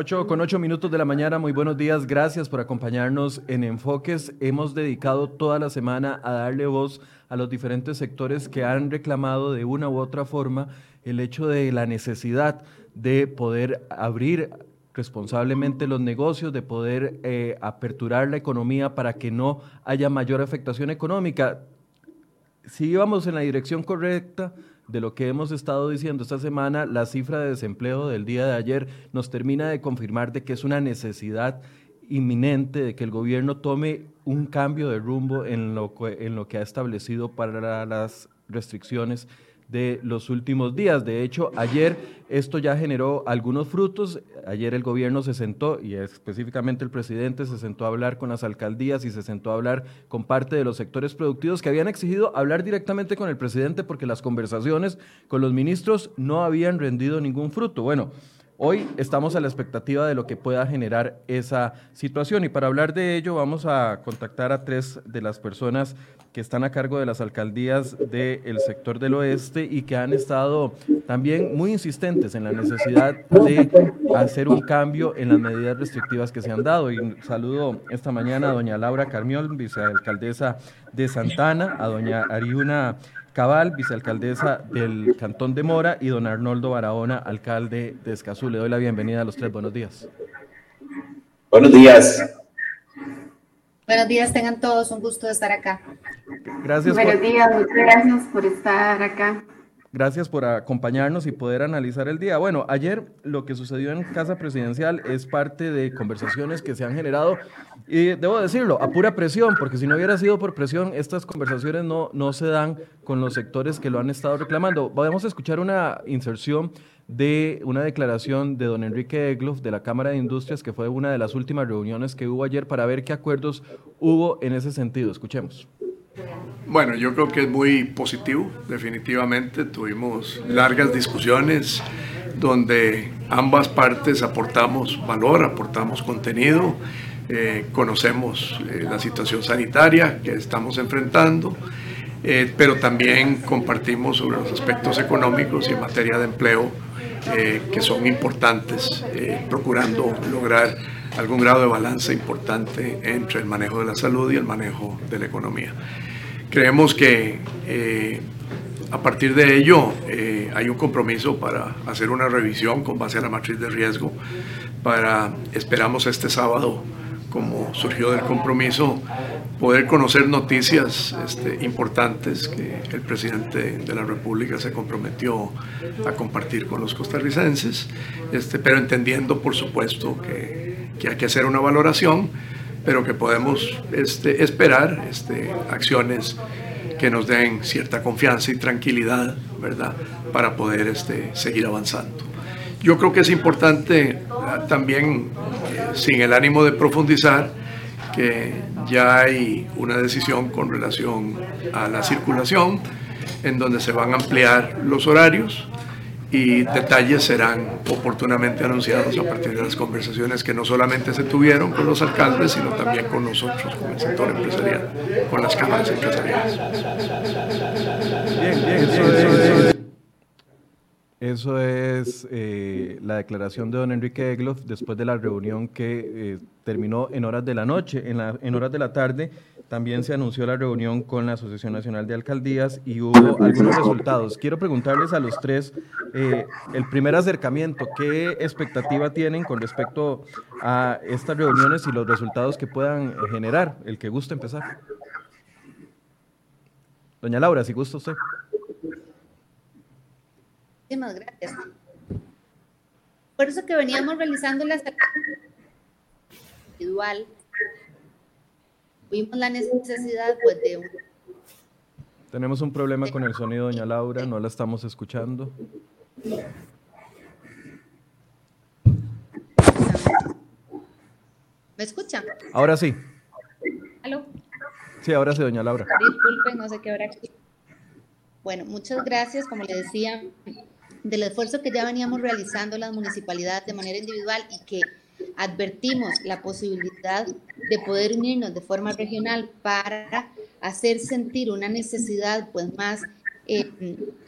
8 con 8 minutos de la mañana, muy buenos días, gracias por acompañarnos en Enfoques. Hemos dedicado toda la semana a darle voz a los diferentes sectores que han reclamado de una u otra forma el hecho de la necesidad de poder abrir responsablemente los negocios, de poder eh, aperturar la economía para que no haya mayor afectación económica. Si íbamos en la dirección correcta, de lo que hemos estado diciendo esta semana, la cifra de desempleo del día de ayer nos termina de confirmar de que es una necesidad inminente de que el gobierno tome un cambio de rumbo en lo, en lo que ha establecido para las restricciones de los últimos días. De hecho, ayer esto ya generó algunos frutos. Ayer el gobierno se sentó, y específicamente el presidente se sentó a hablar con las alcaldías y se sentó a hablar con parte de los sectores productivos que habían exigido hablar directamente con el presidente porque las conversaciones con los ministros no habían rendido ningún fruto. Bueno, Hoy estamos a la expectativa de lo que pueda generar esa situación y para hablar de ello vamos a contactar a tres de las personas que están a cargo de las alcaldías del sector del oeste y que han estado también muy insistentes en la necesidad de hacer un cambio en las medidas restrictivas que se han dado. Y saludo esta mañana a doña Laura Carmiol, vicealcaldesa de Santana, a doña Ariuna Cabal, vicealcaldesa del Cantón de Mora, y don Arnoldo Barahona, alcalde de Escazú. Le doy la bienvenida a los tres. Buenos días. Buenos días. Buenos días, tengan todos un gusto de estar acá. Gracias. Buenos días, muchas gracias por estar acá. Gracias por acompañarnos y poder analizar el día. Bueno, ayer lo que sucedió en Casa Presidencial es parte de conversaciones que se han generado y debo decirlo, a pura presión, porque si no hubiera sido por presión, estas conversaciones no, no se dan con los sectores que lo han estado reclamando. Vamos a escuchar una inserción de una declaración de don Enrique Egloff de la Cámara de Industrias, que fue una de las últimas reuniones que hubo ayer para ver qué acuerdos hubo en ese sentido. Escuchemos. Bueno, yo creo que es muy positivo, definitivamente. Tuvimos largas discusiones donde ambas partes aportamos valor, aportamos contenido, eh, conocemos eh, la situación sanitaria que estamos enfrentando, eh, pero también compartimos sobre los aspectos económicos y en materia de empleo que son importantes, procurando lograr algún grado de balance importante entre el manejo de la salud y el manejo de la economía. Creemos que eh, a partir de ello eh, hay un compromiso para hacer una revisión con base a la matriz de riesgo. Para, esperamos este sábado, como surgió del compromiso, poder conocer noticias este, importantes que el presidente de la República se comprometió a compartir con los costarricenses, este, pero entendiendo, por supuesto, que, que hay que hacer una valoración pero que podemos este, esperar este, acciones que nos den cierta confianza y tranquilidad, ¿verdad?, para poder este, seguir avanzando. Yo creo que es importante ah, también, eh, sin el ánimo de profundizar, que ya hay una decisión con relación a la circulación, en donde se van a ampliar los horarios, y detalles serán oportunamente anunciados a partir de las conversaciones que no solamente se tuvieron con los alcaldes, sino también con nosotros, con el sector empresarial, con las cámaras empresariales. Bien, bien, Eso es eh, la declaración de don Enrique Egloff después de la reunión que eh, terminó en horas de la noche, en, la, en horas de la tarde también se anunció la reunión con la Asociación Nacional de Alcaldías y hubo algunos resultados. Quiero preguntarles a los tres eh, el primer acercamiento, ¿qué expectativa tienen con respecto a estas reuniones y los resultados que puedan generar? El que guste empezar. Doña Laura, si gusta usted. Muchísimas gracias. Por eso que veníamos realizando la individual vimos la necesidad pues de Tenemos un problema con el sonido, doña Laura, no la estamos escuchando. ¿Me escuchan? Ahora sí. ¿Aló? Sí, ahora sí, doña Laura. Disculpen, no sé qué hora aquí. Bueno, muchas gracias, como le decía, del esfuerzo que ya veníamos realizando las municipalidades de manera individual y que advertimos la posibilidad de poder unirnos de forma regional para hacer sentir una necesidad pues más, eh,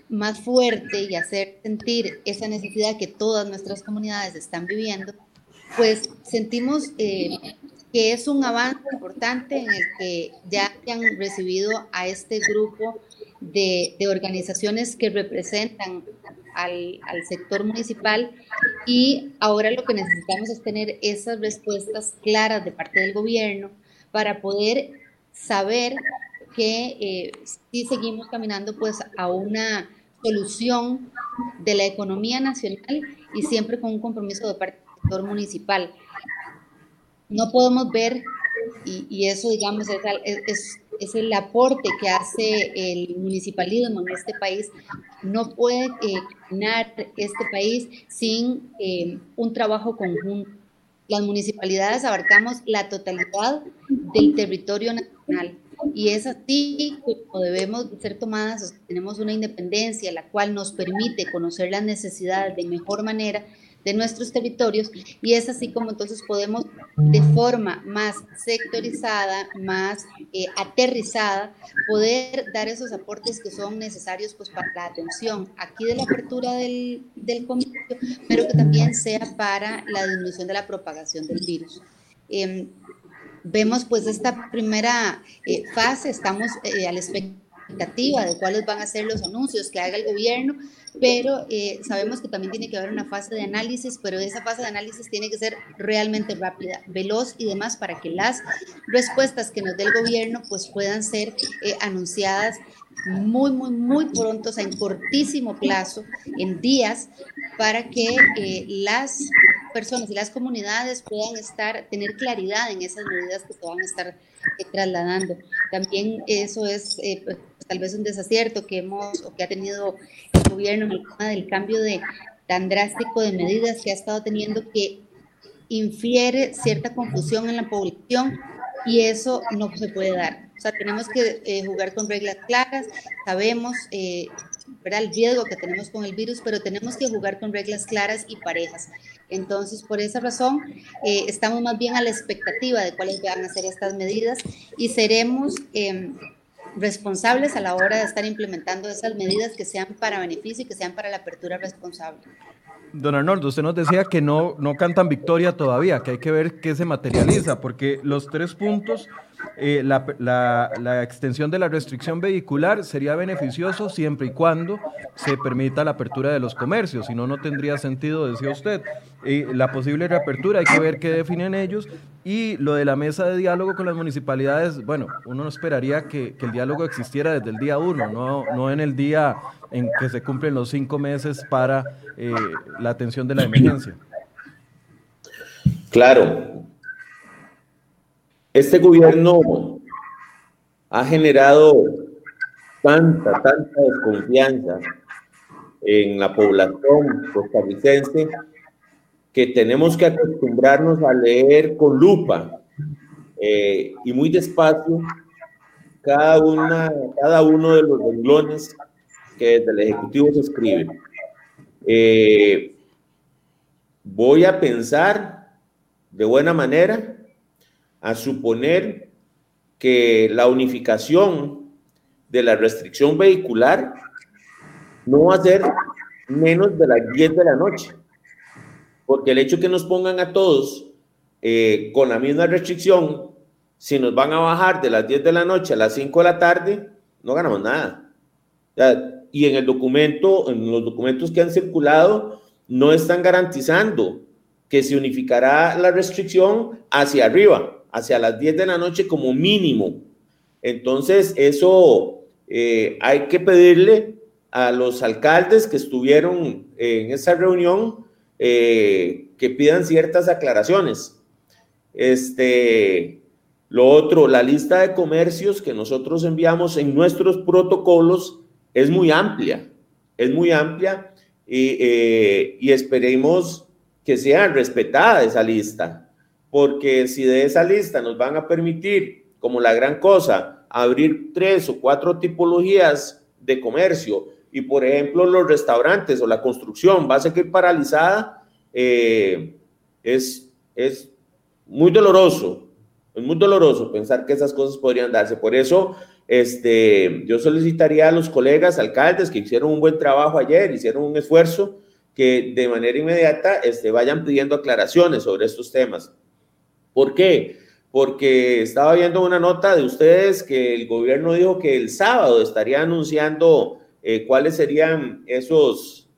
más fuerte y hacer sentir esa necesidad que todas nuestras comunidades están viviendo, pues sentimos eh, que es un avance importante en el que ya han recibido a este grupo de, organizaciones que representan al, al, sector municipal y ahora lo que necesitamos es tener esas respuestas claras de parte del gobierno para poder saber que eh, si seguimos caminando pues a una solución de la economía nacional y siempre con un compromiso de parte del sector municipal. No podemos ver, y, eso digamos es, es, es, el aporte que hace el municipalismo en este país, no puede eh, caminar este país sin eh, un trabajo conjunto. Las municipalidades abarcamos la totalidad del territorio nacional y es así como debemos ser tomadas, tenemos una independencia la cual nos permite conocer las necesidades de mejor manera de nuestros territorios y es así como entonces podemos de forma más sectorizada, más eh, aterrizada, poder dar esos aportes que son necesarios pues para la atención aquí de la apertura del, del comercio, pero que también sea para la disminución de la propagación del virus. Em, vemos pues esta primera eh, fase, estamos eh, a la expectativa de cuáles van a ser los anuncios que haga el gobierno, pero eh, sabemos que también tiene que haber una fase de análisis, pero esa fase de análisis tiene que ser realmente rápida, veloz y demás para que las respuestas que nos dé el gobierno pues puedan ser anunciadas muy, muy, muy pronto, o sea, en cortísimo plazo, en días, para que las personas y las comunidades puedan estar, tener claridad en esas medidas que se van a estar eh, trasladando. También eso es eh, tal vez un desacierto que hemos o que ha tenido el gobierno en el tema del cambio de tan drástico de medidas que ha estado teniendo que infiere cierta confusión en la población y eso no se puede dar. O sea, tenemos que eh, jugar con reglas claras, sabemos el riesgo que tenemos con el virus, pero tenemos que jugar con reglas claras y parejas. Entonces, por esa razón, eh, estamos más bien a la expectativa de cuáles van a ser estas medidas y seremos em, responsables a la hora de estar implementando esas medidas que sean para beneficio y que sean para la apertura responsable. Don Arnoldo, usted nos decía que no, no cantan victoria todavía, que hay que ver qué se materializa, porque los tres puntos eh, la, la, extensión de la restricción vehicular sería beneficioso siempre y cuando se permita la apertura de los comercios, si no, no tendría sentido, decía usted. la posible reapertura hay que ver qué definen ellos y lo de la mesa de diálogo con las municipalidades, bueno, uno esperaría que, que el diálogo existiera desde el día uno, no, no en el día en que se cumplen los cinco meses para eh, la atención de la emergencia. Claro, este gobierno ha generado tanta, tanta desconfianza en la población costarricense que tenemos que acostumbrarnos a leer con lupa eh, y muy despacio cada, una, cada uno de los renglones que desde el Ejecutivo se escribe. Eh, voy a pensar de buena manera a suponer que la unificación de la restricción vehicular no va a ser menos de las 10 de la noche, porque el hecho que nos pongan a todos eh, con la misma restricción, si nos van a bajar de las 10 de la noche a las 5 de la tarde, no ganamos nada. y en el documento, en los documentos que han circulado, no están garantizando que se unificará la restricción hacia arriba hacia las 10 de la noche como mínimo. Entonces, eso eh, hay que pedirle a los alcaldes que estuvieron en esa reunión eh, que pidan ciertas aclaraciones. Este, lo otro, la lista de comercios que nosotros enviamos en nuestros protocolos es muy amplia, es muy amplia y, eh, y esperemos que sea respetada esa lista porque si de esa lista nos van a permitir, como la gran cosa, abrir tres o cuatro tipologías de comercio y, por ejemplo, los restaurantes o la construcción va a seguir paralizada, eh, es, es muy doloroso, es muy doloroso pensar que esas cosas podrían darse. Por eso, este, yo solicitaría a los colegas alcaldes que hicieron un buen trabajo ayer, hicieron un esfuerzo, que de manera inmediata este, vayan pidiendo aclaraciones sobre estos temas. ¿Por qué? Porque estaba viendo una nota de ustedes que el gobierno dijo que el sábado estaría anunciando eh, cuáles serían esos,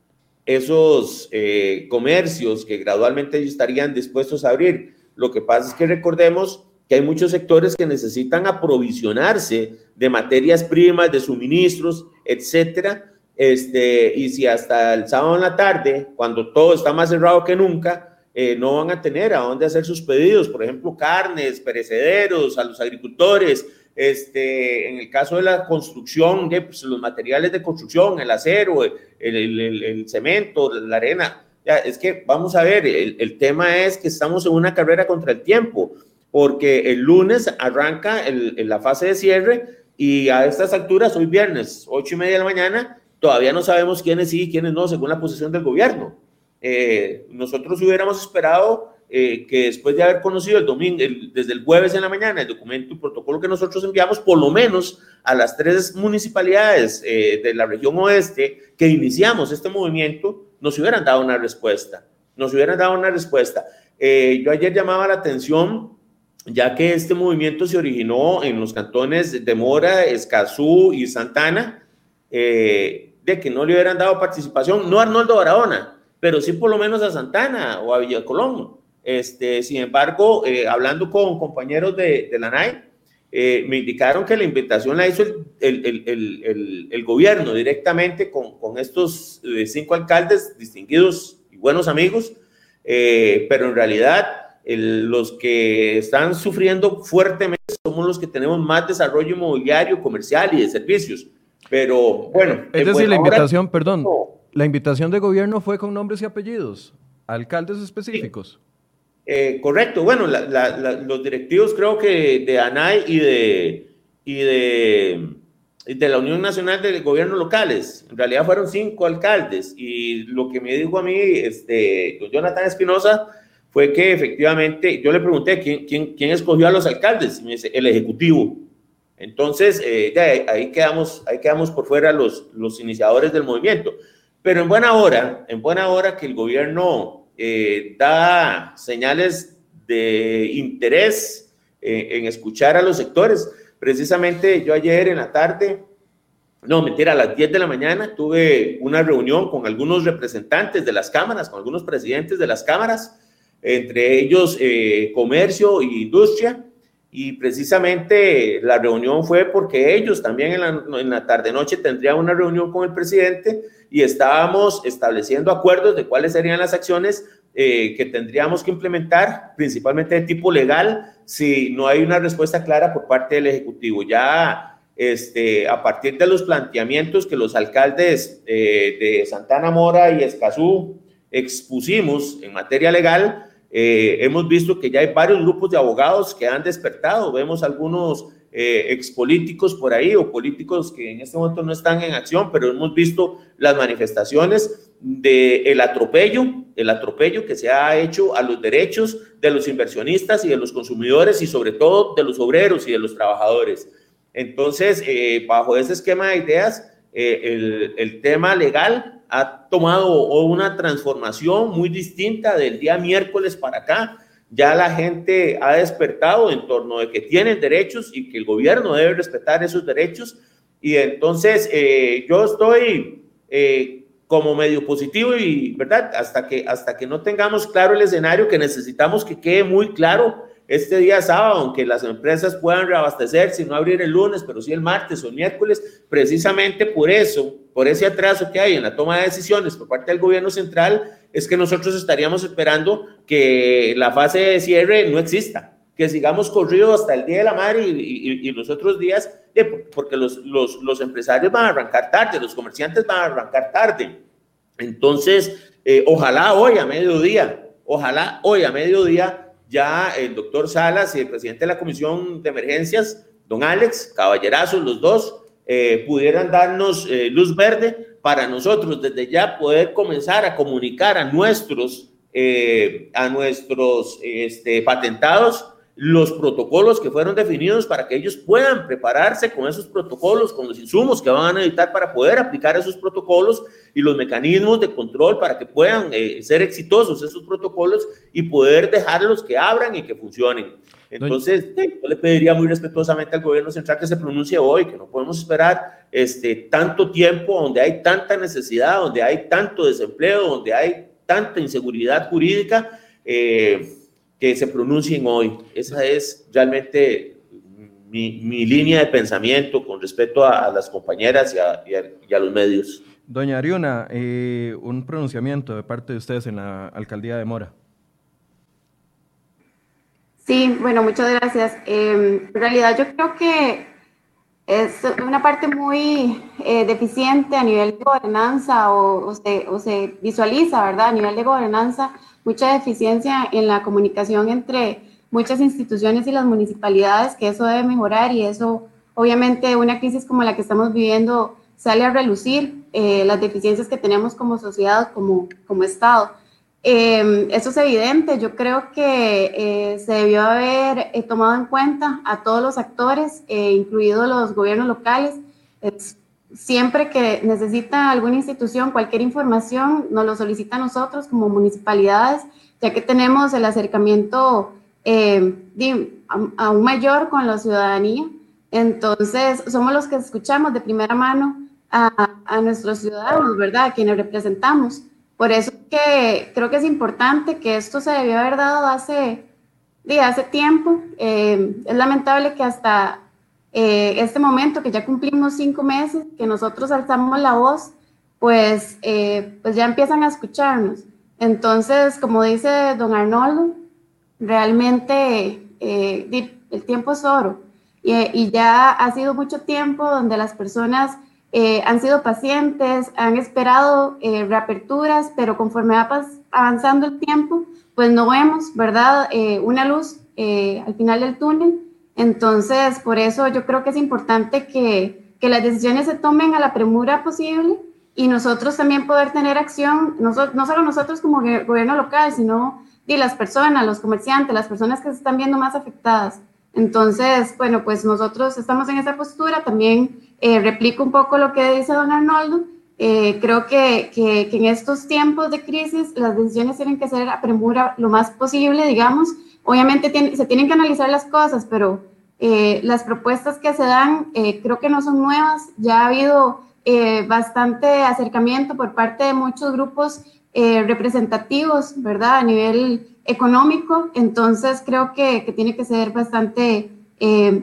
esos eh, comercios que gradualmente estarían dispuestos a abrir. Lo que pasa es que recordemos que hay muchos sectores que necesitan aprovisionarse de materias primas, de suministros, etcétera. Este, y si hasta el sábado en la tarde, cuando todo está más cerrado que nunca, eh, no van a tener a dónde hacer sus pedidos, por ejemplo, carnes, perecederos, a los agricultores, este, en el caso de la construcción, pues, los materiales de construcción, el acero, el, el, cemento, la arena. Ya, es que vamos a ver, el, tema es que estamos en una carrera contra el tiempo, porque el lunes arranca la fase de cierre y a estas alturas, hoy viernes, ocho y media de la mañana, todavía no sabemos quiénes sí y quiénes no, según la posición del gobierno. Eh, nosotros hubiéramos esperado eh, que después de haber conocido el domingo, desde el jueves en la mañana, el documento y protocolo que nosotros enviamos, por lo menos a las tres municipalidades eh, de la región oeste que iniciamos este movimiento, nos hubieran dado una respuesta. Nos hubieran dado una respuesta. Eh, yo ayer llamaba la atención, ya que este movimiento se originó en los cantones de Mora, Escazú y Santana, de que no le hubieran dado participación, no Arnoldo Barahona, pero sí por lo menos a Santana o a Villa Colón este, sin embargo, eh, hablando con compañeros de, la NAI, eh, me indicaron que la invitación la hizo el, gobierno directamente con, con estos eh, cinco alcaldes distinguidos y buenos amigos, pero en realidad los que están sufriendo fuertemente somos los que tenemos más desarrollo inmobiliario, comercial y de servicios. Pero bueno. Es decir, la invitación, perdón, la invitación de gobierno fue con nombres y apellidos, alcaldes específicos. Eh, correcto, bueno, los directivos creo que de ANAI y de, y de, de la Unión Nacional de Gobiernos Locales, en realidad fueron cinco alcaldes y lo que me dijo a mí este, Jonathan Espinosa fue que efectivamente yo le pregunté quién, quién, quién escogió a los alcaldes y me dice el Ejecutivo. Entonces, eh, ahí, quedamos, ahí quedamos por fuera los, los iniciadores del movimiento. Pero en buena hora, en buena hora que el gobierno eh, da señales de interés eh, en escuchar a los sectores. Precisamente yo ayer en la tarde, no, mentira, a las 10 de la mañana tuve una reunión con algunos representantes de las cámaras, con algunos presidentes de las cámaras, entre ellos eh, comercio e industria, y precisamente la reunión fue porque ellos también en la, en la tarde-noche tendrían una reunión con el presidente y estábamos estableciendo acuerdos de cuáles serían las acciones eh, que tendríamos que implementar, principalmente de tipo legal, si no hay una respuesta clara por parte del Ejecutivo. Ya este, a partir de los planteamientos que los alcaldes eh, de Santana Mora y Escazú expusimos en materia legal, eh, hemos visto que ya hay varios grupos de abogados que han despertado. Vemos algunos eh, expolíticos por ahí o políticos que en este momento no están en acción, pero hemos visto las manifestaciones del el atropello, el atropello que se ha hecho a los derechos de los inversionistas y de los consumidores y sobre todo de los obreros y de los trabajadores. Entonces, eh, bajo ese esquema de ideas, el, el tema legal ha tomado una transformación muy distinta del día miércoles para acá. Ya la gente ha despertado en torno de que tienen derechos y que el gobierno debe respetar esos derechos. Y entonces eh, yo estoy eh, como medio positivo y, ¿verdad? Hasta que, hasta que no tengamos claro el escenario, que necesitamos que quede muy claro este día sábado, aunque las empresas puedan reabastecer, si no abrir el lunes, pero sí el martes o el miércoles, precisamente por eso, por ese atraso que hay en la toma de decisiones por parte del gobierno central, es que nosotros estaríamos esperando que la fase de cierre no exista, que sigamos corrido hasta el Día de la Madre y, los otros días, porque los, los, empresarios van a arrancar tarde, los comerciantes van a arrancar tarde. Entonces, eh, ojalá hoy a mediodía, ojalá hoy a mediodía ya el doctor Salas y el presidente de la Comisión de Emergencias, don Alex, caballerazos los dos, eh, pudieran darnos eh, luz verde para nosotros desde ya poder comenzar a comunicar a nuestros, eh, a nuestros este, patentados los protocolos que fueron definidos para que ellos puedan prepararse con esos protocolos, con los insumos que van a necesitar para poder aplicar esos protocolos y los mecanismos de control para que puedan eh, ser exitosos esos protocolos y poder dejarlos que abran y que funcionen. Entonces, yo le pediría muy respetuosamente al gobierno central que se pronuncie hoy, que no podemos esperar este, tanto tiempo donde hay tanta necesidad, donde hay tanto desempleo, donde hay tanta inseguridad jurídica. Eh, que se pronuncien hoy. Esa es realmente mi, línea de pensamiento con respecto a, las compañeras y a, los medios. Doña Ariuna, eh, un pronunciamiento de parte de ustedes en la alcaldía de Mora. Sí, bueno, muchas gracias. Em, en realidad yo creo que es una parte muy eh, deficiente a nivel de gobernanza o, se, o, se, visualiza, ¿verdad? A nivel de gobernanza mucha deficiencia en la comunicación entre muchas instituciones y las municipalidades, que eso debe mejorar y eso, obviamente, una crisis como la que estamos viviendo sale a relucir eh, las deficiencias que tenemos como sociedad, como, como Estado. Eh, eso es evidente, yo creo que eh, se debió haber eh, tomado en cuenta a todos los actores, incluidos los gobiernos locales. Es, siempre que necesita alguna institución cualquier información, nos lo solicita a nosotros como municipalidades, ya que tenemos el acercamiento eh, aún mayor con la ciudadanía. Entonces, somos los que escuchamos de primera mano a, a nuestros ciudadanos, ¿verdad? A quienes representamos. Por eso que creo que es importante que esto se debió haber dado hace, hace tiempo. Eh, es lamentable que hasta eh, este momento que ya cumplimos cinco meses, que nosotros alzamos la voz, pues, eh, pues ya empiezan a escucharnos. Entonces, como dice don Arnoldo, realmente eh, el tiempo es oro y, ya ha sido mucho tiempo donde las personas han sido pacientes, han esperado reaperturas, pero conforme va avanzando el tiempo, pues no vemos, ¿verdad? una luz al final del túnel entonces, por eso yo creo que es importante que, que las decisiones se tomen a la premura posible y nosotros también poder tener acción, no, solo nosotros como gobierno local, sino y las personas, los comerciantes, las personas que se están viendo más afectadas. Entonces, bueno, pues nosotros estamos en esa postura. También eh, replico un poco lo que dice don Arnoldo. Eh, creo que, que, que, en estos tiempos de crisis las decisiones tienen que ser a premura lo más posible, digamos, Obviamente se tienen que analizar las cosas, pero eh, las propuestas que se dan eh, creo que no son nuevas. Ya ha habido eh, bastante acercamiento por parte de muchos grupos representativos, ¿verdad? A nivel económico. Entonces creo que, tiene que ser bastante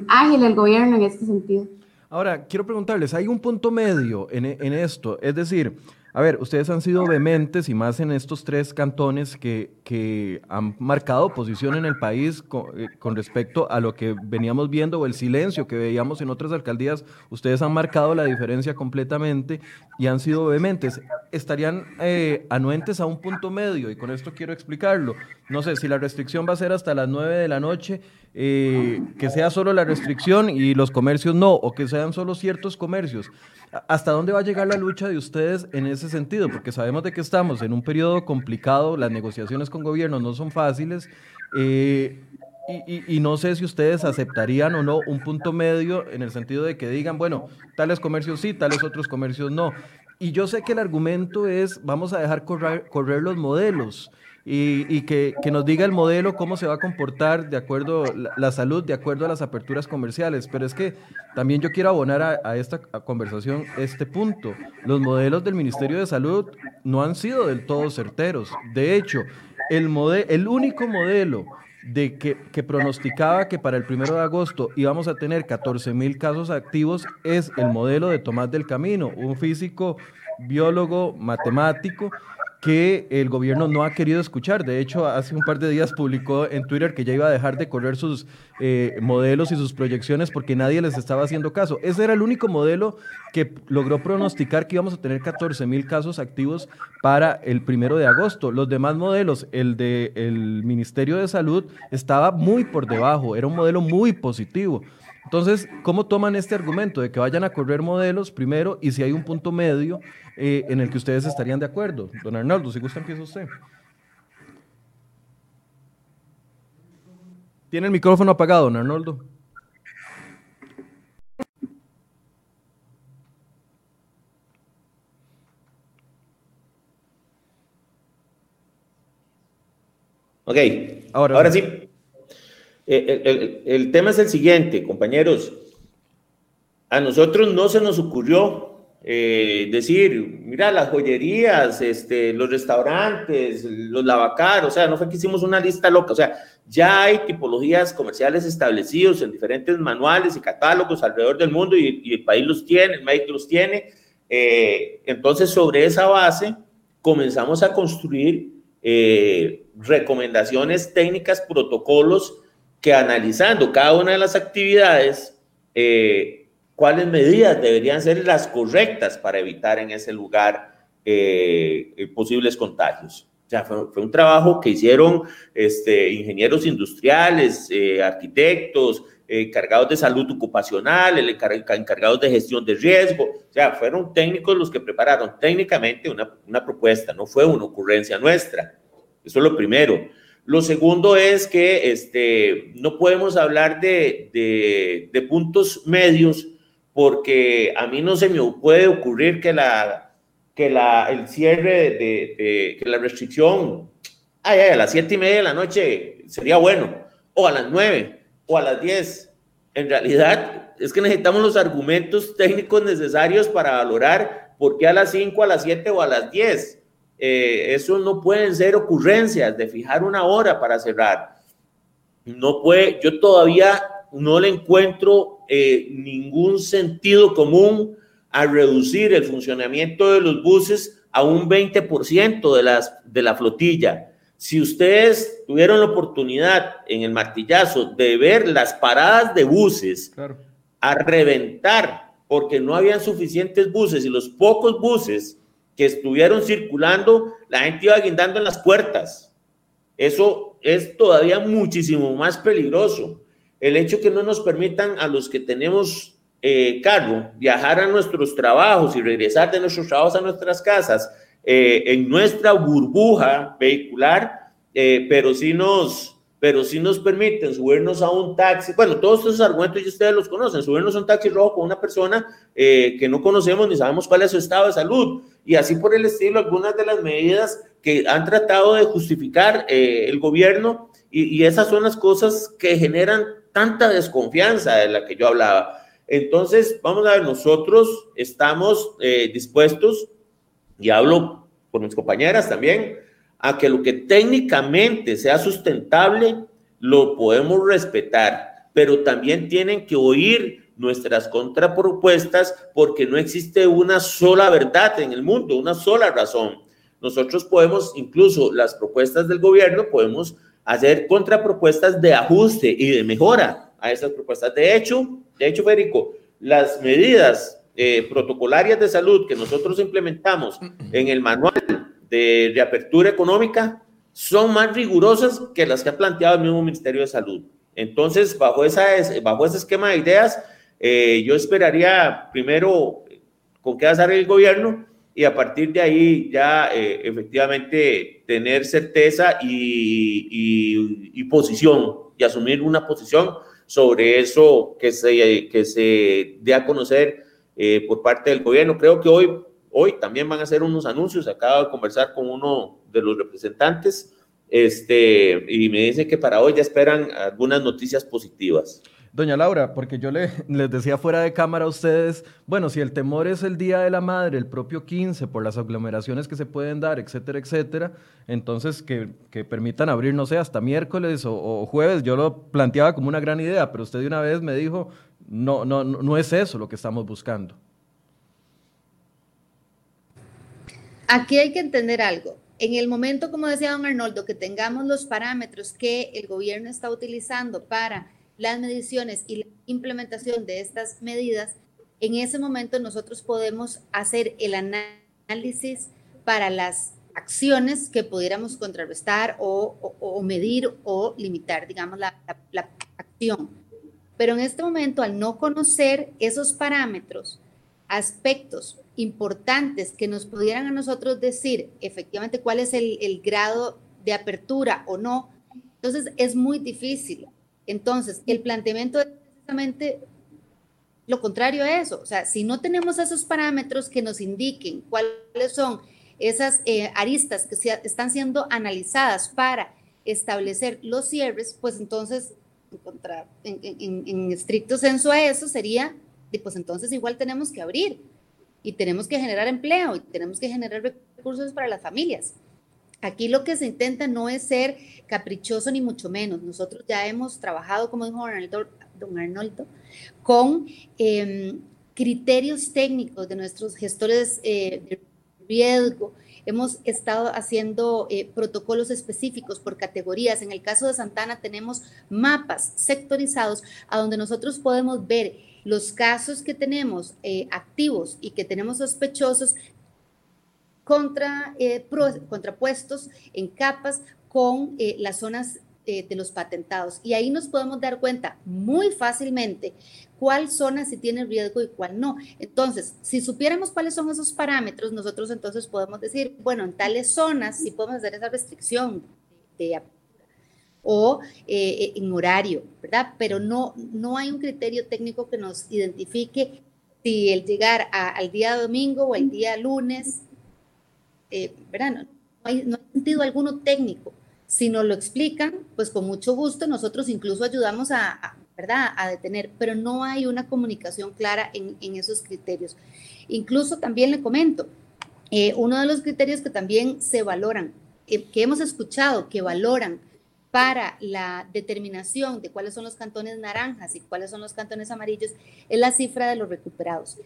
ágil el gobierno en este sentido. Ahora, quiero preguntarles, ¿hay un punto medio en esto? Es decir, a ver, ustedes han sido vehementes y más en estos tres cantones que, que han marcado posición en el país eh, con, respecto a lo que veníamos viendo o el silencio que veíamos en otras alcaldías. Ustedes han marcado la diferencia completamente y han sido vehementes. Estarían eh, anuentes a un punto medio y con esto quiero explicarlo. No sé si la restricción va a ser hasta las 9 de la noche, eh, que sea solo la restricción y los comercios no, o que sean solo ciertos comercios. ¿Hasta dónde va a llegar la lucha de ustedes en ese sentido? Porque sabemos de que estamos en un periodo complicado, las negociaciones con gobiernos no son fáciles. Eh, y, no sé si ustedes aceptarían o no un punto medio en el sentido de que digan, bueno, tales comercios sí, tales otros comercios no. Y yo sé que el argumento es, vamos a dejar correr, correr los modelos y, que, nos diga el modelo cómo se va a comportar de acuerdo la, salud, de acuerdo a las aperturas comerciales. Pero es que también yo quiero abonar a, esta conversación este punto. Los modelos del Ministerio de Salud no han sido del todo certeros. De hecho, el, el único modelo de que, que, pronosticaba que para el primero de agosto íbamos a tener 14 mil casos activos es el modelo de Tomás del Camino, un físico, biólogo, matemático, que el gobierno no ha querido escuchar. De hecho, hace un par de días publicó en Twitter que ya iba a dejar de correr sus eh, modelos y sus proyecciones porque nadie les estaba haciendo caso. Ese era el único modelo que logró pronosticar que íbamos a tener 14 mil casos activos para el primero de agosto. Los demás modelos, el del el Ministerio de Salud, estaba muy por debajo, era un modelo muy positivo. Entonces, ¿cómo toman este argumento de que vayan a correr modelos primero y si hay un punto medio eh, en el que ustedes estarían de acuerdo? Don Arnaldo, si gusta, empieza usted. Tiene el micrófono apagado, don Arnoldo. Ok, ahora, sí. Eh, el, tema es el siguiente, compañeros. A nosotros no se nos ocurrió eh, decir, mira, las joyerías, este, los restaurantes, los lavacar, o sea, no fue que hicimos una lista loca, o sea, ya hay tipologías comerciales establecidos en diferentes manuales y catálogos alrededor del mundo y, el país los tiene, el médico los tiene. Eh, entonces, sobre esa base, comenzamos a construir eh, recomendaciones técnicas, protocolos que analizando cada una de las actividades, eh, cuáles medidas deberían ser las correctas para evitar en ese lugar eh, posibles contagios. O sea, fue, un trabajo que hicieron este, ingenieros industriales, arquitectos, encargados de salud ocupacional, el encargados de gestión de riesgo. O sea, fueron técnicos los que prepararon técnicamente una, una propuesta, no fue una ocurrencia nuestra. Eso es lo primero. Lo segundo es que este, no podemos hablar de, de, puntos medios porque a mí no se me puede ocurrir que, la, que la, el cierre de, que la restricción ay, a las siete y media de la noche sería bueno, o a las nueve, o a las diez. En realidad es que necesitamos los argumentos técnicos necesarios para valorar por qué a las cinco, a las siete o a las diez eh, eso no pueden ser ocurrencias de fijar una hora para cerrar. No puede, yo todavía no le encuentro eh, ningún sentido común a reducir el funcionamiento de los buses a un 20% de, las, de la flotilla. Si ustedes tuvieron la oportunidad en el martillazo de ver las paradas de buses a reventar porque no habían suficientes buses y los pocos buses que estuvieron circulando, la gente iba guindando en las puertas. Eso es todavía muchísimo más peligroso. El hecho que no nos permitan a los que tenemos eh, cargo viajar a nuestros trabajos y regresar de nuestros trabajos a nuestras casas eh, en nuestra burbuja vehicular, eh, pero sí nos pero si nos permiten subirnos a un taxi, bueno, todos esos argumentos ya ustedes los conocen, subirnos a un taxi rojo con una persona eh, que no conocemos ni sabemos cuál es su estado de salud, y así por el estilo, algunas de las medidas que han tratado de justificar el gobierno, y, esas son las cosas que generan tanta desconfianza de la que yo hablaba. Entonces, vamos a ver, nosotros estamos eh, dispuestos, y hablo por mis compañeras también, a que lo que técnicamente sea sustentable lo podemos respetar, pero también tienen que oír nuestras contrapropuestas porque no existe una sola verdad en el mundo, una sola razón. Nosotros podemos, incluso las propuestas del gobierno, podemos hacer contrapropuestas de ajuste y de mejora a esas propuestas. De hecho, de hecho, Federico, las medidas eh, protocolarias de salud que nosotros implementamos en el manual de reapertura económica son más rigurosas que las que ha planteado el mismo Ministerio de Salud. Entonces, bajo, esa, bajo ese esquema de ideas, eh, yo esperaría primero con qué hacer el gobierno y a partir de ahí ya eh, efectivamente tener certeza y, y, posición y asumir una posición sobre eso que se, que se dé a conocer eh, por parte del gobierno. Creo que hoy Hoy también van a hacer unos anuncios. Acabo de conversar con uno de los representantes este, y me dice que para hoy ya esperan algunas noticias positivas. Doña Laura, porque yo le, les decía fuera de cámara a ustedes, bueno, si el temor es el Día de la Madre, el propio 15, por las aglomeraciones que se pueden dar, etcétera, etcétera, entonces que, que permitan abrir, no sé, hasta miércoles o, o, jueves, yo lo planteaba como una gran idea, pero usted de una vez me dijo, no, no, no es eso lo que estamos buscando. Aquí hay que entender algo. En el momento, como decía don Arnoldo, que tengamos los parámetros que el gobierno está utilizando para las mediciones y la implementación de estas medidas, en ese momento nosotros podemos hacer el análisis para las acciones que pudiéramos contrarrestar o, medir o limitar, digamos, la, acción. Pero en este momento, al no conocer esos parámetros, aspectos importantes que nos pudieran a nosotros decir efectivamente cuál es el, grado de apertura o no, entonces es muy difícil Entonces, el planteamiento es precisamente lo contrario a eso. O sea, si no tenemos esos parámetros que nos indiquen cuáles son esas eh, aristas que están siendo analizadas para establecer los cierres, pues entonces, en, en, estricto senso a eso sería, pues entonces igual tenemos que abrir y tenemos que generar empleo y tenemos que generar recursos para las familias. Aquí lo que se intenta no es ser caprichoso ni mucho menos. Nosotros ya hemos trabajado, como dijo don Arnoldo, con em, criterios técnicos de nuestros gestores eh, de riesgo. Hemos estado haciendo eh, protocolos específicos por categorías. En el caso de Santana tenemos mapas sectorizados a donde nosotros podemos ver los casos que tenemos eh, activos y que tenemos sospechosos contra, eh, contrapuestos en capas con las zonas de los patentados. Y ahí nos podemos dar cuenta muy fácilmente cuál zona sí tiene riesgo y cuál no. Entonces, si supiéramos cuáles son esos parámetros, nosotros entonces podemos decir, bueno, en tales zonas sí podemos hacer esa restricción o eh, en horario, ¿verdad? Pero no, no hay un criterio técnico que nos identifique si el llegar al día domingo o el día lunes, eh, ¿verdad? No, hay, no hay sentido alguno técnico. Si nos lo explican, pues con mucho gusto nosotros incluso ayudamos a, ¿verdad? A detener, pero no hay una comunicación clara en, esos criterios. Incluso también le comento, eh, uno de los criterios que también se valoran, eh, que hemos escuchado que valoran para la determinación de cuáles son los cantones naranjas y cuáles son los cantones amarillos, es la cifra de los recuperados.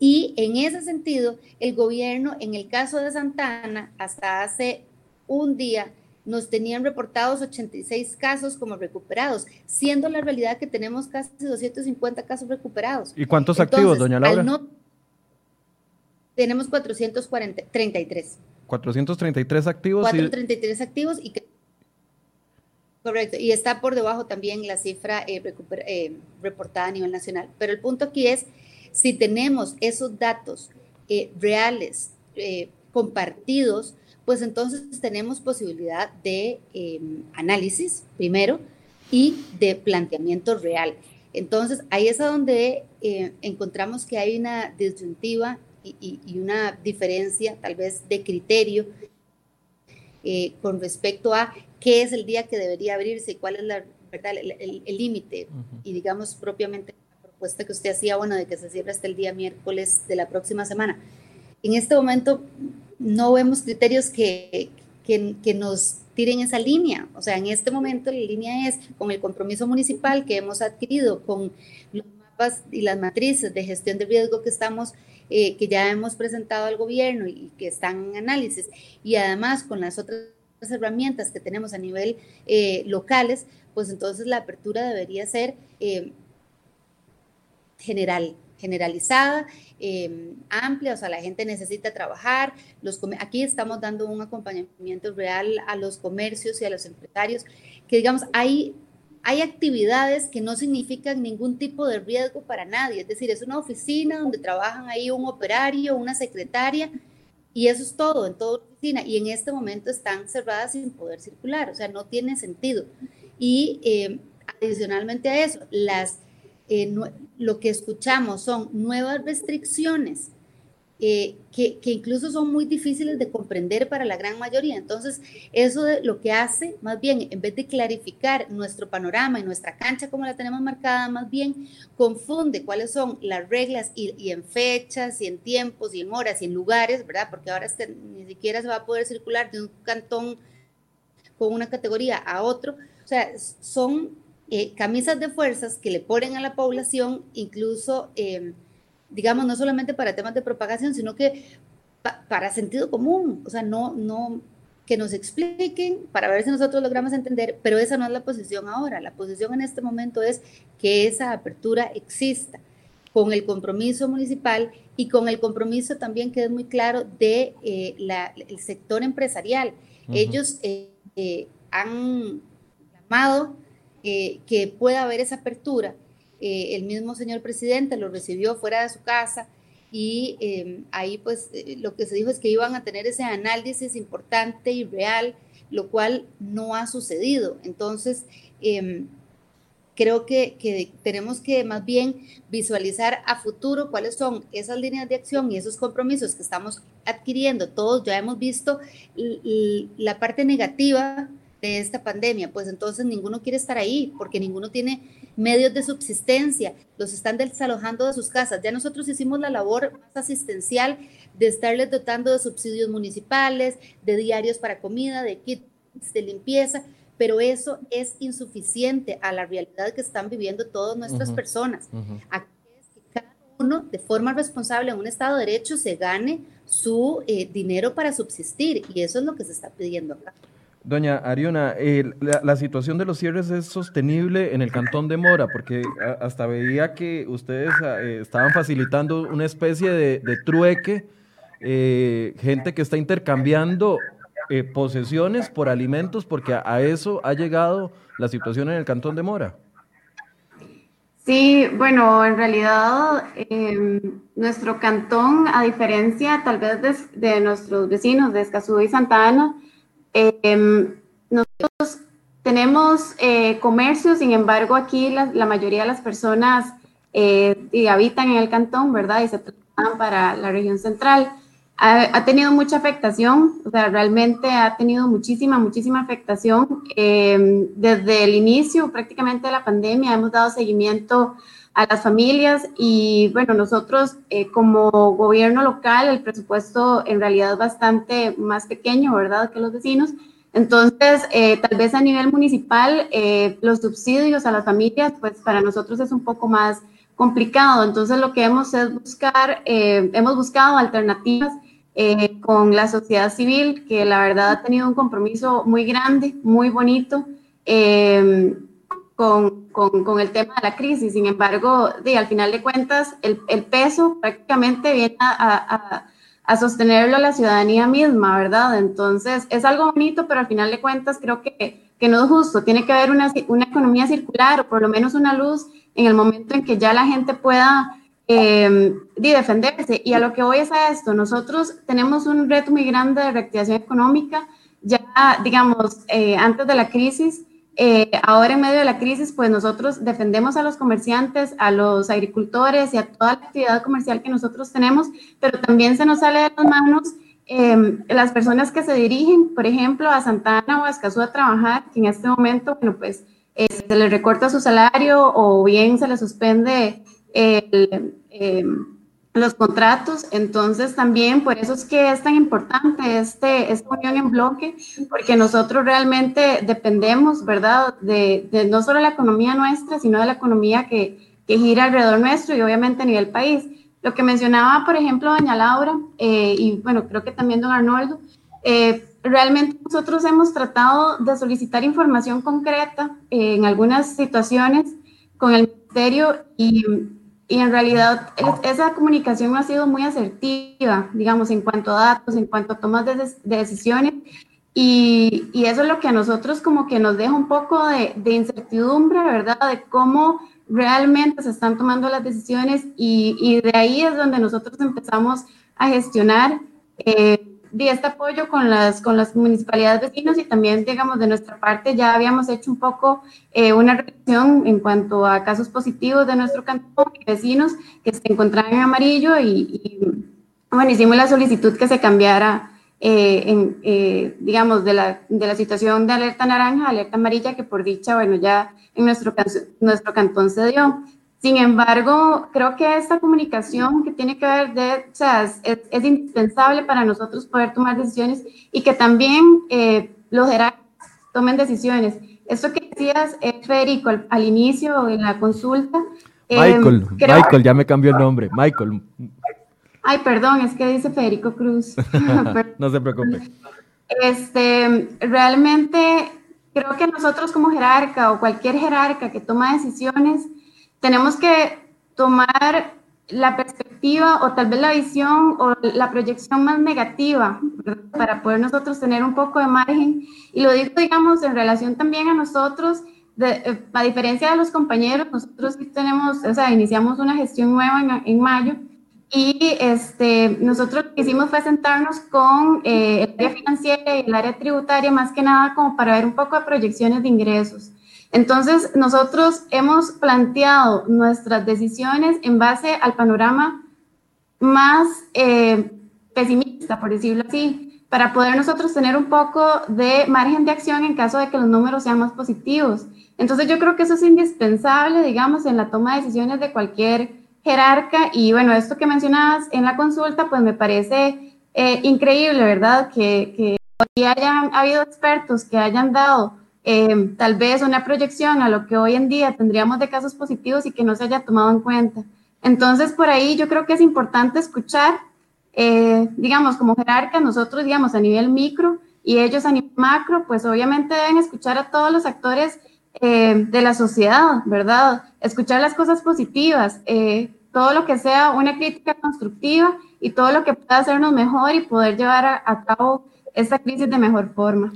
Y en ese sentido, el gobierno, en el caso de Santana, hasta hace un día, nos tenían reportados 86 casos como recuperados, siendo la realidad que tenemos casi 250 casos recuperados. ¿Y cuántos activos, doña Laura? No, tenemos 433. 433 activos. 433 activos y Correcto, y está por debajo también la cifra eh, eh, reportada a nivel nacional. Pero el punto aquí es, si tenemos esos datos eh, reales, compartidos, pues entonces tenemos posibilidad de em, análisis primero y de planteamiento real. Entonces, ahí es a donde eh, encontramos que hay una disyuntiva y, una diferencia tal vez de criterio eh, con respecto a qué es el día que debería abrirse y cuál es la, ¿verdad? el límite. Y digamos propiamente propuesta que usted hacía, bueno, de que se cierre hasta el día miércoles de la próxima semana. En este momento no vemos criterios que, que, nos tiren esa línea. O sea, en este momento la línea es con el compromiso municipal que hemos adquirido, con los mapas y las matrices de gestión de riesgo que estamos, eh, que ya hemos presentado al gobierno y que están en análisis, y además con las otras herramientas que tenemos a nivel eh, locales, pues entonces la apertura debería ser eh, general, generalizada, em, amplia, o sea, la gente necesita trabajar. Los, aquí estamos dando un acompañamiento real a los comercios y a los empresarios, que digamos, hay, hay actividades que no significan ningún tipo de riesgo para nadie, es decir, es una oficina donde trabajan ahí un operario, una secretaria, y eso es todo, en toda oficina, y en este momento están cerradas sin poder circular, o sea, no tiene sentido. Y em, adicionalmente a eso, las eh, lo que escuchamos son nuevas restricciones eh, que, incluso son muy difíciles de comprender para la gran mayoría. Entonces, eso lo que hace, más bien, en vez de clarificar nuestro panorama y nuestra cancha como la tenemos marcada, más bien confunde cuáles son las reglas y, en fechas y en tiempos y en horas y en lugares, ¿verdad? Porque ahora ni siquiera se va a poder circular de un cantón con una categoría a otro. O sea, son eh, camisas de fuerzas que le ponen a la población, incluso, em, digamos, no solamente para temas de propagación, sino que para sentido común, o sea, no, no, que nos expliquen para ver si nosotros logramos entender, pero esa no es la posición ahora. La posición en este momento es que esa apertura exista con el compromiso municipal y con el compromiso también que es muy claro de eh, el sector empresarial. Ellos eh, han llamado eh, que pueda haber esa apertura. Eh, el mismo señor presidente lo recibió fuera de su casa y em, ahí pues eh, lo que se dijo es que iban a tener ese análisis importante y real, lo cual no ha sucedido. Entonces, em, creo que, que, tenemos que más bien visualizar a futuro cuáles son esas líneas de acción y esos compromisos que estamos adquiriendo. Todos ya hemos visto la parte negativa de esta pandemia, pues entonces ninguno quiere estar ahí porque ninguno tiene medios de subsistencia, los están desalojando de sus casas. Ya nosotros hicimos la labor más asistencial de estarles dotando de subsidios municipales, de diarios para comida, de kits de limpieza, pero eso es insuficiente a la realidad que están viviendo todas nuestras personas. Aquí es que cada uno de forma responsable en un Estado de Derecho se gane su eh, dinero para subsistir y eso es lo que se está pidiendo acá. Doña Ariona, la, situación de los cierres es sostenible en el cantón de Mora, porque hasta veía que ustedes ah, eh, estaban facilitando una especie de, trueque, eh, gente que está intercambiando eh, posesiones por alimentos, porque a, eso ha llegado la situación en el cantón de Mora. Sí, bueno, en realidad em, nuestro cantón, a diferencia tal vez de, de nuestros vecinos de Escazú y Santa Ana, Em, nosotros tenemos eh, comercio, sin embargo, aquí la, mayoría de las personas eh, habitan en el cantón, ¿verdad? Y se trasladan para la región central. Ha, tenido mucha afectación, o sea, realmente ha tenido muchísima, muchísima afectación. Em, desde el inicio prácticamente de la pandemia hemos dado seguimiento a las familias y bueno, nosotros eh, como gobierno local el presupuesto en realidad es bastante más pequeño, ¿verdad?, que los vecinos. Entonces, eh, tal vez a nivel municipal, eh, los subsidios a las familias, pues para nosotros es un poco más complicado. Entonces, lo que hemos es buscar, hemos buscado alternativas con la sociedad civil, que la verdad ha tenido un compromiso muy grande, muy bonito con, con, con, el tema de la crisis. Sin embargo, de, al final de cuentas, el, el peso prácticamente viene a, a, a, sostenerlo la ciudadanía misma, ¿verdad? Entonces, es algo bonito, pero al final de cuentas creo que, que no es justo. Tiene que haber una, una, economía circular o por lo menos una luz en el momento en que ya la gente pueda eh, defenderse. Y a lo que voy es a esto, nosotros tenemos un reto muy grande de reactivación económica. Ya, digamos, eh, antes de la crisis, eh, ahora en medio de la crisis, pues nosotros defendemos a los comerciantes, a los agricultores y a toda la actividad comercial que nosotros tenemos, pero también se nos sale de las manos em, las personas que se dirigen, por ejemplo, a Santana o a Escazú a trabajar, que en este momento, bueno, pues eh, se les recorta su salario o bien se les suspende el... Los contratos. Entonces, también por eso es que es tan importante este, esta unión en bloque, porque nosotros realmente dependemos, ¿verdad?, de, de, no solo la economía nuestra, sino de la economía que, que, gira alrededor nuestro y obviamente a nivel país. Lo que mencionaba, por ejemplo, doña Laura, eh, y bueno, creo que también don Arnoldo, eh, realmente nosotros hemos tratado de solicitar información concreta eh, en algunas situaciones con el ministerio y y en realidad esa comunicación ha sido muy asertiva, digamos, en cuanto a datos, en cuanto a tomas de, decisiones. Y, y, eso es lo que a nosotros como que nos deja un poco de, de, incertidumbre, ¿verdad? De cómo realmente se están tomando las decisiones y, y de ahí es donde nosotros empezamos a gestionar eh, de este apoyo con las, con las municipalidades vecinos y también, digamos, de nuestra parte ya habíamos hecho un poco eh, una revisión en cuanto a casos positivos de nuestro cantón y vecinos que se encontraban en amarillo y, bueno, hicimos la solicitud que se cambiara, eh, en, eh, digamos, de la, de la situación de alerta naranja a alerta amarilla, que por dicha, bueno, ya en nuestro, nuestro cantón se dio. Sin embargo, creo que esta comunicación que tiene que ver de, o sea, es, indispensable para nosotros poder tomar decisiones y que también eh, los jerarcas tomen decisiones. Esto que decías, eh, Federico, al, inicio en la consulta. Eh, Michael, Michael, ya me cambió el nombre, Michael. Ay, perdón, es que dice Federico Cruz. no se preocupe. Este, realmente creo que nosotros como jerarca o cualquier jerarca que toma decisiones, tenemos que tomar la perspectiva o tal vez la visión o la proyección más negativa para poder nosotros tener un poco de margen. Y lo digo, digamos, en relación también a nosotros, eh, a diferencia de los compañeros, nosotros sí tenemos, o sea, iniciamos una gestión nueva en, en mayo y este, nosotros lo que hicimos fue sentarnos con eh, el área financiera y el área tributaria, más que nada como para ver un poco de proyecciones de ingresos. Entonces, nosotros hemos planteado nuestras decisiones en base al panorama más eh, pesimista, por decirlo así, para poder nosotros tener un poco de margen de acción en caso de que los números sean más positivos. Entonces, yo creo que eso es indispensable, digamos, en la toma de decisiones de cualquier jerarca. Y bueno, esto que mencionabas en la consulta, pues me parece eh, increíble, ¿verdad? Que, que hayan habido expertos que hayan dado eh, tal vez una proyección a lo que hoy en día tendríamos de casos positivos y que no se haya tomado en cuenta. Entonces, por ahí yo creo que es importante escuchar, eh, digamos, como jerarca, nosotros, digamos, a nivel micro y ellos a nivel macro, pues obviamente deben escuchar a todos los actores eh, de la sociedad, ¿verdad? Escuchar las cosas positivas, todo lo que sea una crítica constructiva y todo lo que pueda hacernos mejor y poder llevar a, a cabo esta crisis de mejor forma.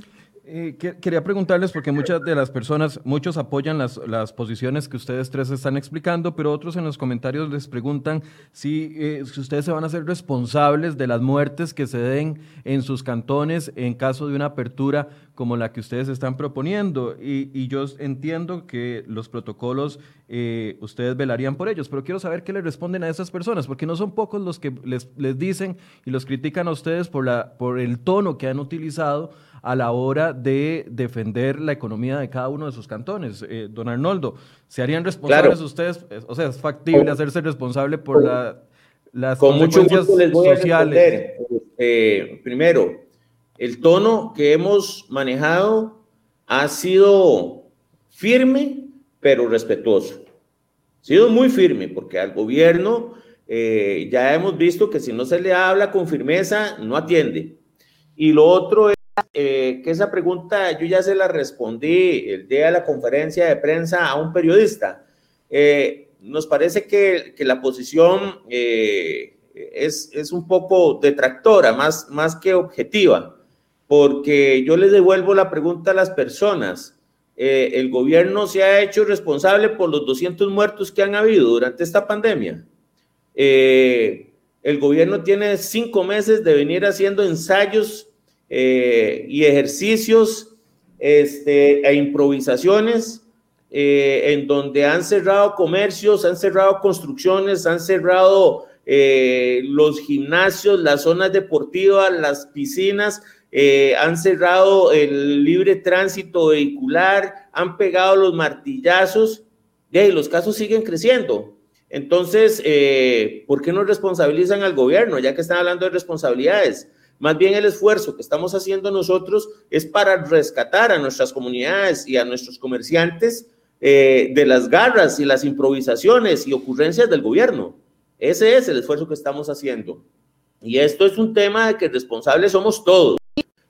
Eh, quería preguntarles, porque muchas de las personas, muchos apoyan las, las, posiciones que ustedes tres están explicando, pero otros en los comentarios les preguntan si, eh, si, ustedes se van a ser responsables de las muertes que se den en sus cantones en caso de una apertura como la que ustedes están proponiendo. Y, y yo entiendo que los protocolos eh, ustedes velarían por ellos, pero quiero saber qué le responden a esas personas, porque no son pocos los que les, les dicen y los critican a ustedes por, la, por el tono que han utilizado a la hora de defender la economía de cada uno de sus cantones. Eh, don Arnoldo, ¿se harían responsables ustedes? O sea, ¿es factible hacerse responsable por la, las con consecuencias mucho les voy sociales? A eh, primero, el tono que hemos manejado ha sido firme, pero respetuoso. Ha sido muy firme, porque al gobierno eh, ya hemos visto que si no se le habla con firmeza, no atiende. Y lo otro es eh, que esa pregunta yo ya se la respondí el día de la conferencia de prensa a un periodista. Eh, nos parece que, que la posición eh, es, es, un poco detractora, más, más que objetiva, porque yo le devuelvo la pregunta a las personas. el gobierno se ha hecho responsable por los 200 muertos que han habido durante esta pandemia. el gobierno tiene cinco meses de venir haciendo ensayos eh, y ejercicios este, e improvisaciones eh, en donde han cerrado comercios, han cerrado construcciones, han cerrado eh, los gimnasios, las zonas deportivas, las piscinas, han cerrado el libre tránsito vehicular, han pegado los martillazos y los casos siguen creciendo. Entonces, ¿por qué no responsabilizan al gobierno? Ya que están hablando de responsabilidades. Más bien el esfuerzo que estamos haciendo nosotros es para rescatar a nuestras comunidades y a nuestros comerciantes eh, de las garras y las improvisaciones y ocurrencias del gobierno. Ese es el esfuerzo que estamos haciendo. Y esto es un tema de que responsables somos todos,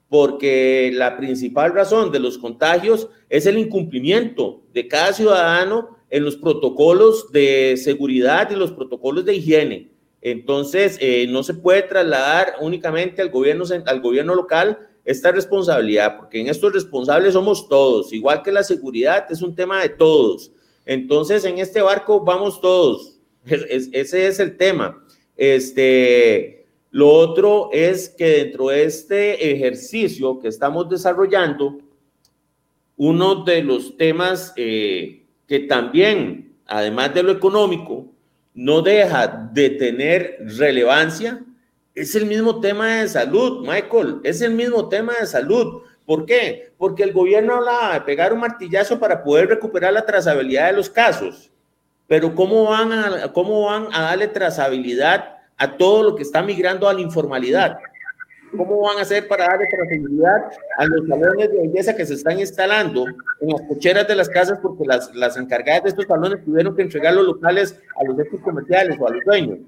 porque la principal razón de los contagios es el incumplimiento de cada ciudadano en los protocolos de seguridad y los protocolos de higiene. Entonces, eh, no se puede trasladar únicamente al gobierno, al gobierno local esta responsabilidad, porque en estos responsables somos todos, igual que la seguridad es un tema de todos. Entonces, en este barco vamos todos. ese es el tema. Este, lo otro es que dentro de este ejercicio que estamos desarrollando, uno de los temas eh, que también, además de lo económico, no deja de tener relevancia, es el mismo tema de salud, Michael, es el mismo tema de salud. ¿Por qué? Porque el gobierno habla de pegar un martillazo para poder recuperar la trazabilidad de los casos. Pero ¿cómo van a, cómo van a darle trazabilidad a todo lo que está migrando a la informalidad? ¿Cómo van a hacer para darle trazabilidad a los salones de belleza que se están instalando en las cocheras de las casas porque las, las encargadas de estos salones tuvieron que entregar los locales a los centros comerciales o a los dueños?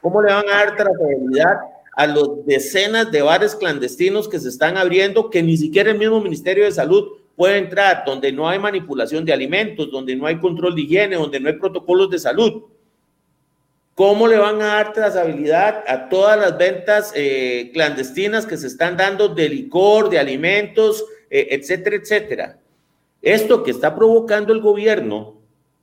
¿Cómo le van a dar trazabilidad a los decenas de bares clandestinos que se están abriendo que ni siquiera el mismo Ministerio de Salud puede entrar, donde no hay manipulación de alimentos, donde no hay control de higiene, donde no hay protocolos de salud? ¿Cómo le van a dar trazabilidad a todas las ventas eh, clandestinas que se están dando de licor, de alimentos, eh, etcétera, etcétera? Esto que está provocando el gobierno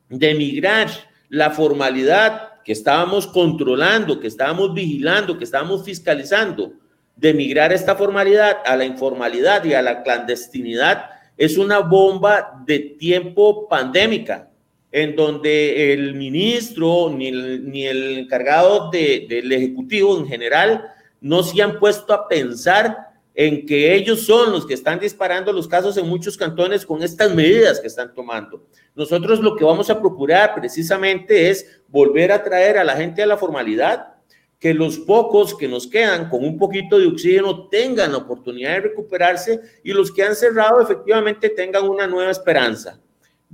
de migrar la formalidad que estábamos controlando, que estábamos vigilando, que estábamos fiscalizando, de migrar esta formalidad a la informalidad y a la clandestinidad, es una bomba de tiempo pandémica, en donde el ministro ni el, encargado del Ejecutivo en general no se han puesto a pensar en que ellos son los que están disparando los casos en muchos cantones con estas medidas que están tomando. Nosotros lo que vamos a procurar precisamente es volver a traer a la gente a la formalidad, que los pocos que nos quedan con un poquito de oxígeno tengan la oportunidad de recuperarse y los que han cerrado efectivamente tengan una nueva esperanza.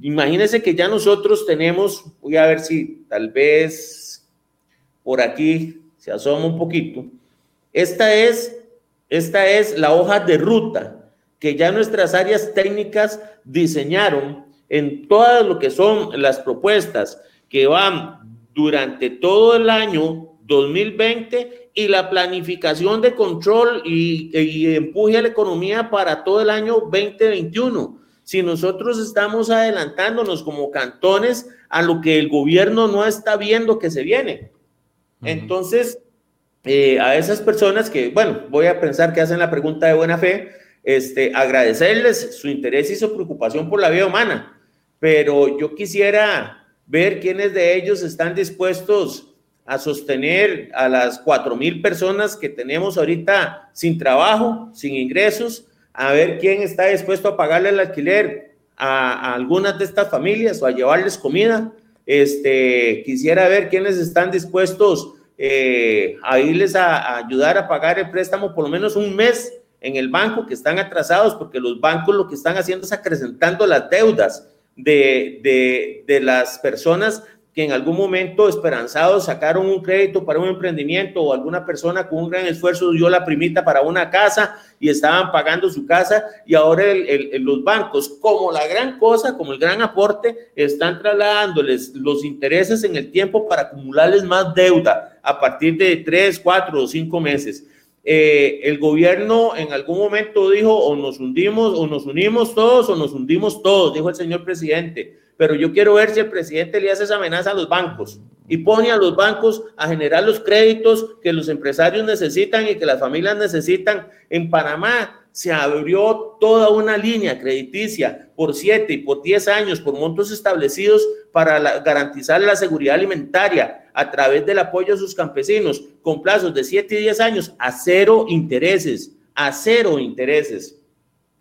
Imagínense que ya nosotros tenemos, voy a ver si tal vez por aquí se asoma un poquito. Esta es, esta es la hoja de ruta que ya nuestras áreas técnicas diseñaron en todas lo que son las propuestas que van durante todo el año 2020 y la planificación de control y, empuje a la economía para todo el año 2021. Si nosotros estamos adelantándonos como cantones a lo que el gobierno no está viendo que se viene. Entonces, eh, a esas personas que, bueno, voy a pensar que hacen la pregunta de buena fe, este, agradecerles su interés y su preocupación por la vida humana, pero yo quisiera ver quiénes de ellos están dispuestos a sostener a las cuatro mil personas que tenemos ahorita sin trabajo, sin ingresos, a ver quién está dispuesto a pagarle el alquiler a, algunas de estas familias o a llevarles comida. Este, quisiera ver quiénes están dispuestos eh, a irles a, ayudar a pagar el préstamo por lo menos un mes en el banco que están atrasados, porque los bancos lo que están haciendo es acrecentando las deudas de, de, de las personas que en algún momento esperanzados sacaron un crédito para un emprendimiento o alguna persona con un gran esfuerzo dio la primita para una casa y estaban pagando su casa y ahora los bancos, como la gran cosa, como el gran aporte, están trasladándoles los intereses en el tiempo para acumularles más deuda a partir de tres, cuatro o cinco meses. Eh, el gobierno en algún momento dijo o nos hundimos o nos unimos todos o nos hundimos todos, dijo el señor presidente pero yo quiero ver si el presidente le hace esa amenaza a los bancos y pone a los bancos a generar los créditos que los empresarios necesitan y que las familias necesitan. En Panamá se abrió toda una línea crediticia por siete y por diez años por montos establecidos para garantizar la seguridad alimentaria a través del apoyo a sus campesinos con plazos de siete y diez años a cero intereses, a cero intereses.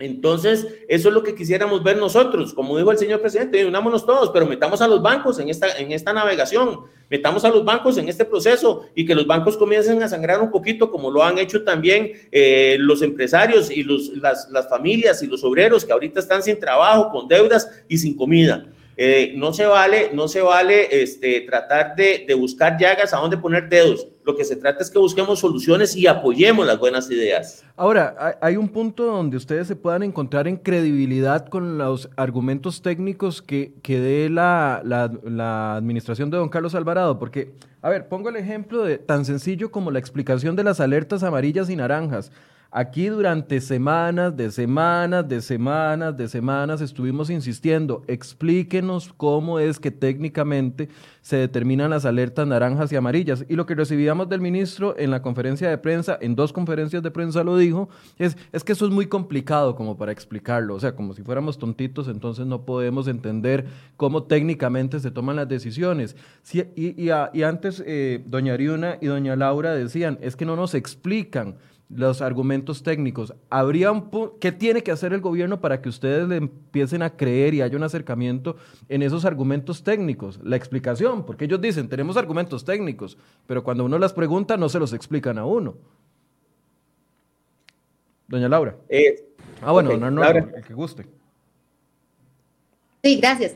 Entonces, eso es lo que quisiéramos ver nosotros, como dijo el señor presidente, unámonos todos, pero metamos a los bancos en esta, en esta navegación, metamos a los bancos en este proceso y que los bancos comiencen a sangrar un poquito, como lo han hecho también eh, los empresarios y los, las, las familias y los obreros que ahorita están sin trabajo, con deudas y sin comida. Eh, no se vale, no se vale este, tratar de, de, buscar llagas a dónde poner dedos. Lo que se trata es que busquemos soluciones y apoyemos las buenas ideas. Ahora, hay un punto donde ustedes se puedan encontrar en credibilidad con los argumentos técnicos que, que dé la, la, la administración de don Carlos Alvarado, porque, a ver, pongo el ejemplo de tan sencillo como la explicación de las alertas amarillas y naranjas. Aquí durante semanas, de semanas, de semanas, de semanas estuvimos insistiendo, explíquenos cómo es que técnicamente se determinan las alertas naranjas y amarillas. Y lo que recibíamos del ministro en la conferencia de prensa, en dos conferencias de prensa lo dijo, es, es que eso es muy complicado como para explicarlo. O sea, como si fuéramos tontitos, entonces no podemos entender cómo técnicamente se toman las decisiones. y, antes, eh, doña Ariuna y doña Laura decían, es que no nos explican los argumentos técnicos. ¿Habría ¿Qué tiene que hacer el gobierno para que ustedes le empiecen a creer y haya un acercamiento en esos argumentos técnicos? La explicación, porque ellos dicen, tenemos argumentos técnicos, pero cuando uno las pregunta no se los explican a uno. Doña Laura. Eh, ah, bueno, no, no, el que guste. Sí, gracias.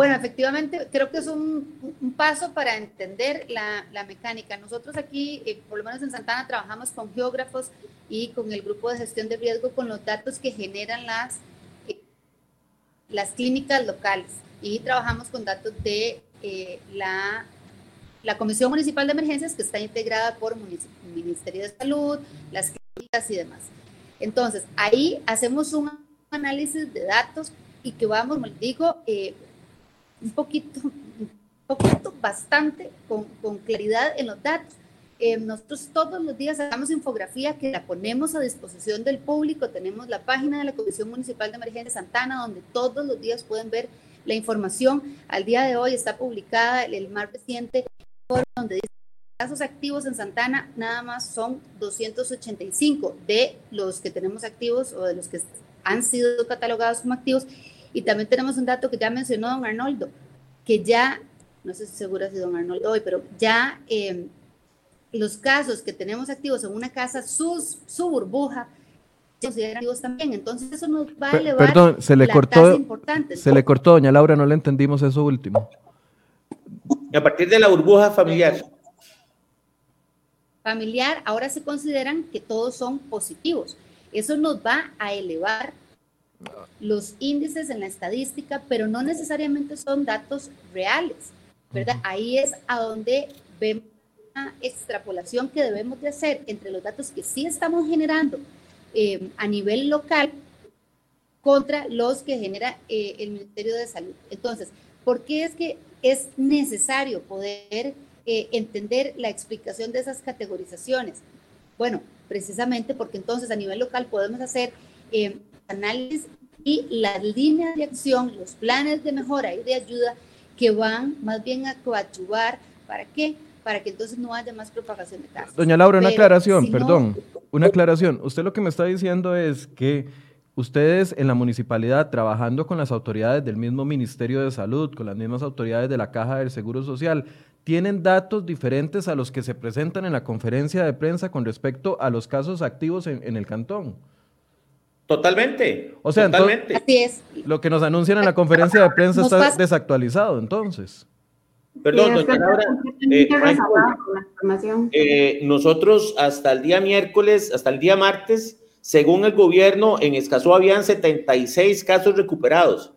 Bueno, efectivamente, creo que es un, paso para entender la, mecánica. Nosotros aquí, eh, por lo menos en Santana, trabajamos con geógrafos y con el grupo de gestión de riesgo con los datos que generan las, eh, las clínicas locales y trabajamos con datos de eh, la, la Comisión Municipal de Emergencias que está integrada por Ministerio de Salud, las clínicas y demás. Entonces, ahí hacemos un análisis de datos y que vamos, como les digo, un poquito, un poquito bastante con, con, claridad en los datos. Eh, nosotros todos los días hacemos infografía que la ponemos a disposición del público. Tenemos la página de la Comisión Municipal de Emergencia Santana, donde todos los días pueden ver la información. Al día de hoy está publicada el, más reciente donde dice casos activos en Santana nada más son 285 de los que tenemos activos o de los que han sido catalogados como activos. Y también tenemos un dato que ya mencionó don Arnoldo, que ya, no sé si seguro si don Arnoldo hoy, pero ya eh, los casos que tenemos activos en una casa, sus, su burbuja, se consideran activos también. Entonces eso nos va a elevar Perdón, se le cortó, importante. Se le cortó, doña Laura, no le entendimos eso último. A partir de la burbuja familiar. Familiar, ahora se consideran que todos son positivos. Eso nos va a elevar los índices en la estadística, pero no necesariamente son datos reales, ¿verdad? Ahí es a donde vemos extrapolación que debemos de hacer entre los datos que sí estamos generando eh, a nivel local contra los que genera eh, el Ministerio de Salud. Entonces, ¿por qué es que es necesario poder eh, entender la explicación de esas categorizaciones? Bueno, precisamente porque entonces a nivel local podemos hacer análisis y las líneas de acción, los planes de mejora y de ayuda que van más bien a coadyuvar, ¿para qué? para que entonces no haya más propagación de casos. Doña Laura, una aclaración, perdón, una aclaración. Usted lo que me está diciendo es que ustedes en la municipalidad, trabajando con las autoridades del mismo Ministerio de Salud, con las mismas autoridades de la Caja del Seguro Social, tienen datos diferentes a los que se presentan en la conferencia de prensa con respecto a los casos activos en, el cantón. Totalmente. O sea, totalmente. Así es. lo que nos anuncian en la conferencia de prensa está desactualizado, entonces. Perdón, doña Laura. Eh, eh, nosotros hasta el día miércoles, hasta el día martes, según el gobierno, en Escazú habían 76 casos recuperados.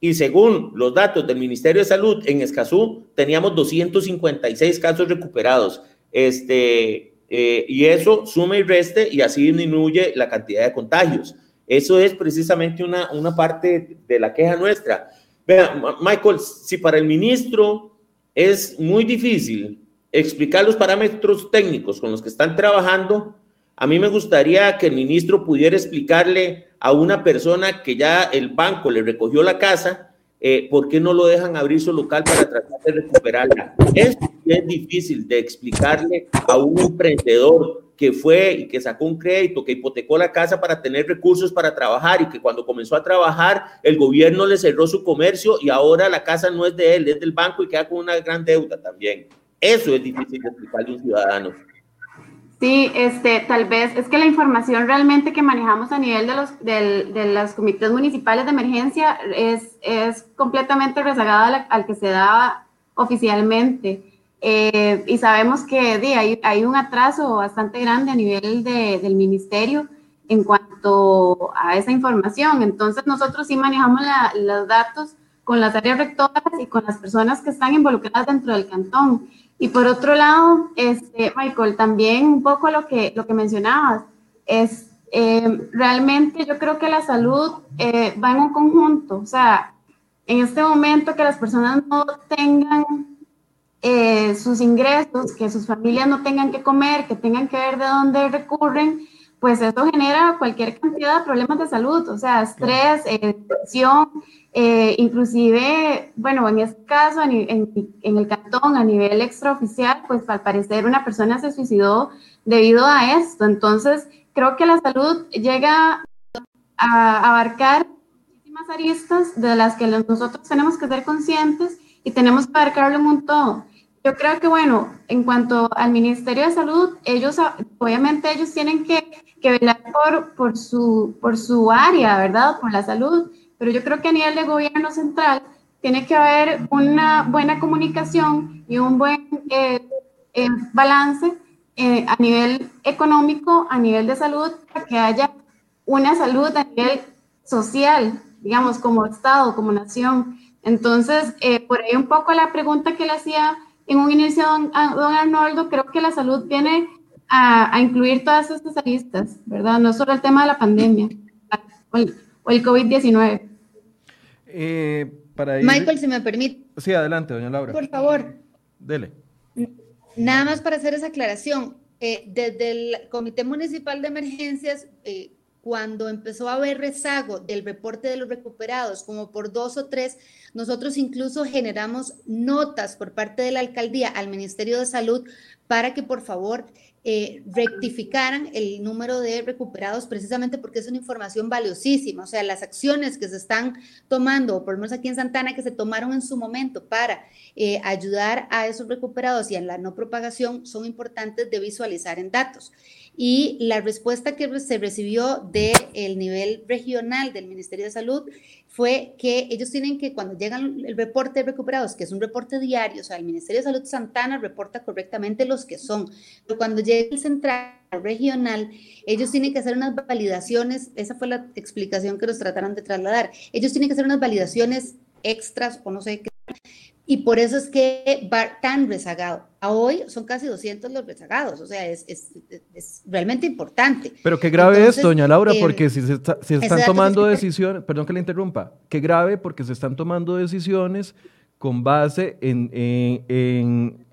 Y según los datos del Ministerio de Salud, en Escazú teníamos 256 casos recuperados. Este, eh, y eso suma y reste y así disminuye la cantidad de contagios. Eso es precisamente una, una parte de la queja nuestra. Vea, Michael, si para el ministro es muy difícil explicar los parámetros técnicos con los que están trabajando. A mí me gustaría que el ministro pudiera explicarle a una persona que ya el banco le recogió la casa, eh, ¿por qué no lo dejan abrir su local para tratar de recuperarla? Es, es difícil de explicarle a un emprendedor que fue y que sacó un crédito, que hipotecó la casa para tener recursos para trabajar y que cuando comenzó a trabajar el gobierno le cerró su comercio y ahora la casa no es de él, es del banco y queda con una gran deuda también. Eso es difícil de explicarle a un ciudadano. Sí, este, tal vez es que la información realmente que manejamos a nivel de los, de los comités municipales de emergencia es, es completamente rezagada al que se da oficialmente. Eh, y sabemos que hay, hay, un atraso bastante grande a nivel de, del ministerio en cuanto a esa información. Entonces nosotros sí manejamos los datos con las áreas rectoras y con las personas que están involucradas dentro del cantón. Y por otro lado, este, Michael, también un poco lo que, lo que mencionabas, es eh, realmente yo creo que la salud eh, va en un conjunto, o sea, en este momento que las personas no tengan eh, sus ingresos, que sus familias no tengan que comer, que tengan que ver de dónde recurren, pues eso genera cualquier cantidad de problemas de salud, o sea, estrés, eh, depresión, eh, inclusive, bueno, en este caso, en, en, el cantón, a nivel extraoficial, pues al parecer una persona se suicidó debido a esto. Entonces, creo que la salud llega a abarcar muchísimas aristas de las que nosotros tenemos que ser conscientes y tenemos que abarcarlo un todo. Yo creo que, bueno, en cuanto al Ministerio de Salud, ellos, obviamente, ellos tienen que, que velar por, por, su, por su área, ¿verdad? Por la salud, pero yo creo que a nivel de gobierno central tiene que haber una buena comunicación y un buen eh, eh, balance eh, a nivel económico, a nivel de salud, para que haya una salud a nivel social, digamos, como Estado, como nación. Entonces, por ahí un poco la pregunta que le hacía en un inicio, don, don Arnoldo, creo que la salud viene a, incluir todas estas aristas, ¿verdad? No solo el tema de la pandemia o el, COVID-19. Eh, Michael, si me permite. Sí, adelante, doña Laura. Por favor. Dele. Nada más para hacer esa aclaración, eh, desde el Comité Municipal de Emergencias, eh, cuando empezó a haber rezago del reporte de los recuperados, como por dos o tres, nosotros incluso generamos notas por parte de la alcaldía al Ministerio de Salud para que por favor eh, rectificaran el número de recuperados precisamente porque es una información valiosísima. O sea, las acciones que se están tomando, o por lo menos aquí en Santana, que se tomaron en su momento para eh, ayudar a esos recuperados y a la no propagación, son importantes de visualizar en datos. Y la respuesta que se recibió del nivel regional del Ministerio de Salud fue que ellos tienen que, cuando llegan el reporte de recuperados, que es un reporte diario, o sea, el Ministerio de Salud Santana reporta correctamente los que son, pero cuando llega el central regional, ellos tienen que hacer unas validaciones, esa fue la explicación que nos trataron de trasladar, ellos tienen que hacer unas validaciones extras o no sé qué y por eso es que va tan rezagado. A hoy son casi 200 los rezagados, o sea, es, es, es realmente importante. Pero qué grave es, doña Laura, eh, porque si se, están tomando decisiones, perdón que le interrumpa, qué grave porque se están tomando decisiones con base en, en,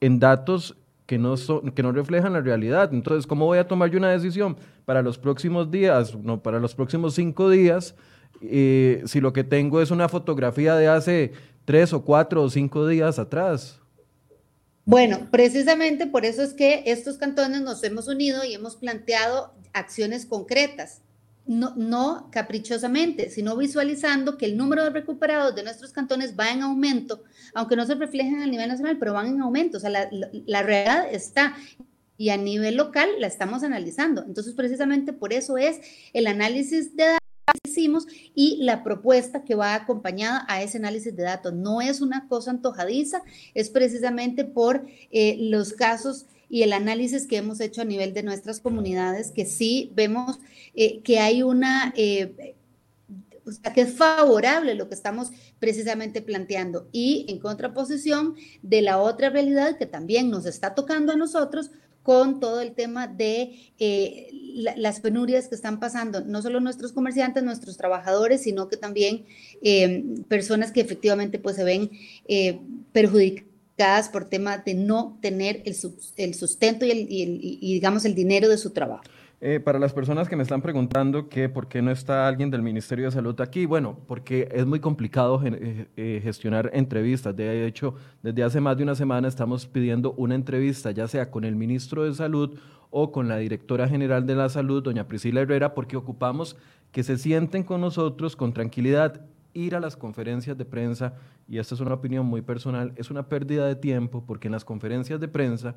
en, datos que no, son, que no reflejan la realidad. Entonces, ¿cómo voy a tomar yo una decisión para los próximos días, no, para los próximos cinco días, eh, si lo que tengo es una fotografía de hace tres o cuatro o cinco días atrás. Bueno, precisamente por eso es que estos cantones nos hemos unido y hemos planteado acciones concretas, no, no caprichosamente, sino visualizando que el número de recuperados de nuestros cantones va en aumento, aunque no se reflejen a nivel nacional, pero van en aumento. O sea, la, la realidad está y a nivel local la estamos analizando. Entonces, precisamente por eso es el análisis de datos hicimos y la propuesta que va acompañada a ese análisis de datos. No es una cosa antojadiza, es precisamente por eh, los casos y el análisis que hemos hecho a nivel de nuestras comunidades, que sí vemos eh, que hay una, eh, o sea, que es favorable lo que estamos precisamente planteando y en contraposición de la otra realidad que también nos está tocando a nosotros, con todo el tema de eh, las penurias que están pasando, no solo nuestros comerciantes, nuestros trabajadores, sino que también eh, personas que efectivamente pues se ven eh, perjudicadas por tema de no tener el, sustento y, y digamos el dinero de su trabajo. Eh, para las personas que me están preguntando que por qué no está alguien del Ministerio de Salud aquí, bueno, porque es muy complicado eh, eh, gestionar entrevistas. De hecho, desde hace más de una semana estamos pidiendo una entrevista, ya sea con el ministro de Salud o con la directora general de la Salud, doña Priscila Herrera, porque ocupamos que se sienten con nosotros con tranquilidad. Ir a las conferencias de prensa, y esta es una opinión muy personal, es una pérdida de tiempo porque en las conferencias de prensa,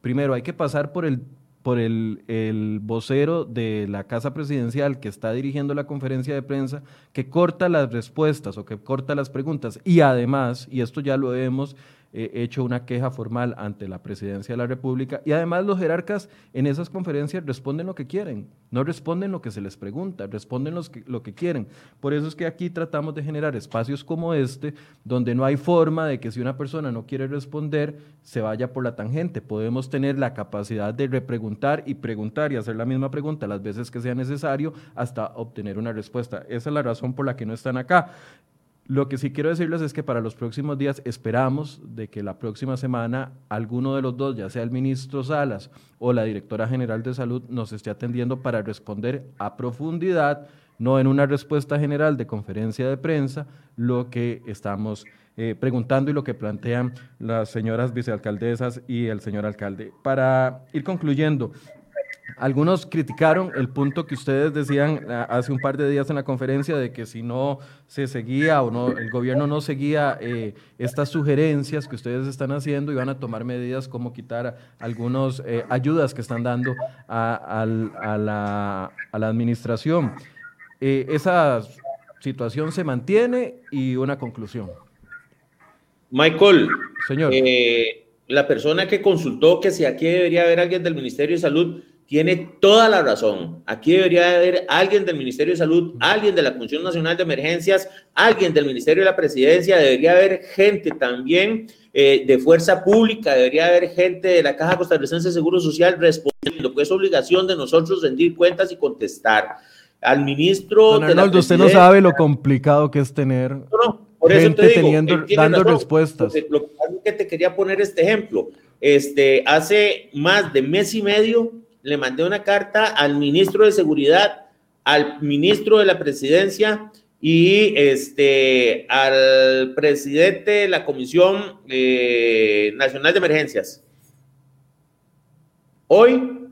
primero hay que pasar por el por el, vocero de la Casa Presidencial que está dirigiendo la conferencia de prensa, que corta las respuestas o que corta las preguntas. Y además, y esto ya lo hemos eh, hecho una queja formal ante la presidencia de la República y además los jerarcas en esas conferencias responden lo que quieren, no responden lo que se les pregunta, responden lo que quieren. Por eso es que aquí tratamos de generar espacios como este, donde no hay forma de que si una persona no quiere responder, se vaya por la tangente. Podemos tener la capacidad de repreguntar y preguntar y hacer la misma pregunta las veces que sea necesario hasta obtener una respuesta. Esa es la razón por la que no están acá. Lo que sí quiero decirles es que para los próximos días esperamos de que la próxima semana alguno de los dos, ya sea el ministro Salas o la directora general de salud, nos esté atendiendo para responder a profundidad, no en una respuesta general de conferencia de prensa, lo que estamos eh, preguntando y lo que plantean las señoras vicealcaldesas y el señor alcalde. Para ir concluyendo, algunos criticaron el punto que ustedes decían ah, hace un par de días en la conferencia de que si no se seguía o no, el gobierno no seguía eh, estas sugerencias que ustedes están haciendo, iban a tomar medidas como quitar algunas eh, ayudas que están dando a, la, administración. Eh, esa situación se mantiene y una conclusión. Michael, señor. la persona que consultó que si aquí debería haber alguien del Ministerio de Salud tiene toda la razón. Aquí debería haber alguien del Ministerio de Salud, alguien de la Comisión Nacional de Emergencias, alguien del Ministerio de la Presidencia, debería haber gente también eh, de fuerza pública, debería haber gente de la Caja Costarricense de Seguro Social respondiendo, pues es obligación de nosotros rendir cuentas y contestar. Al ministro... Don Arnoldo, usted no sabe lo complicado que es tener gente teniendo, dando respuestas. Lo que te quería poner este ejemplo. Este, hace más de mes y medio le mandé una carta al ministro de Seguridad, al ministro de la Presidencia y este, al presidente de la Comisión eh, Nacional de Emergencias. Hoy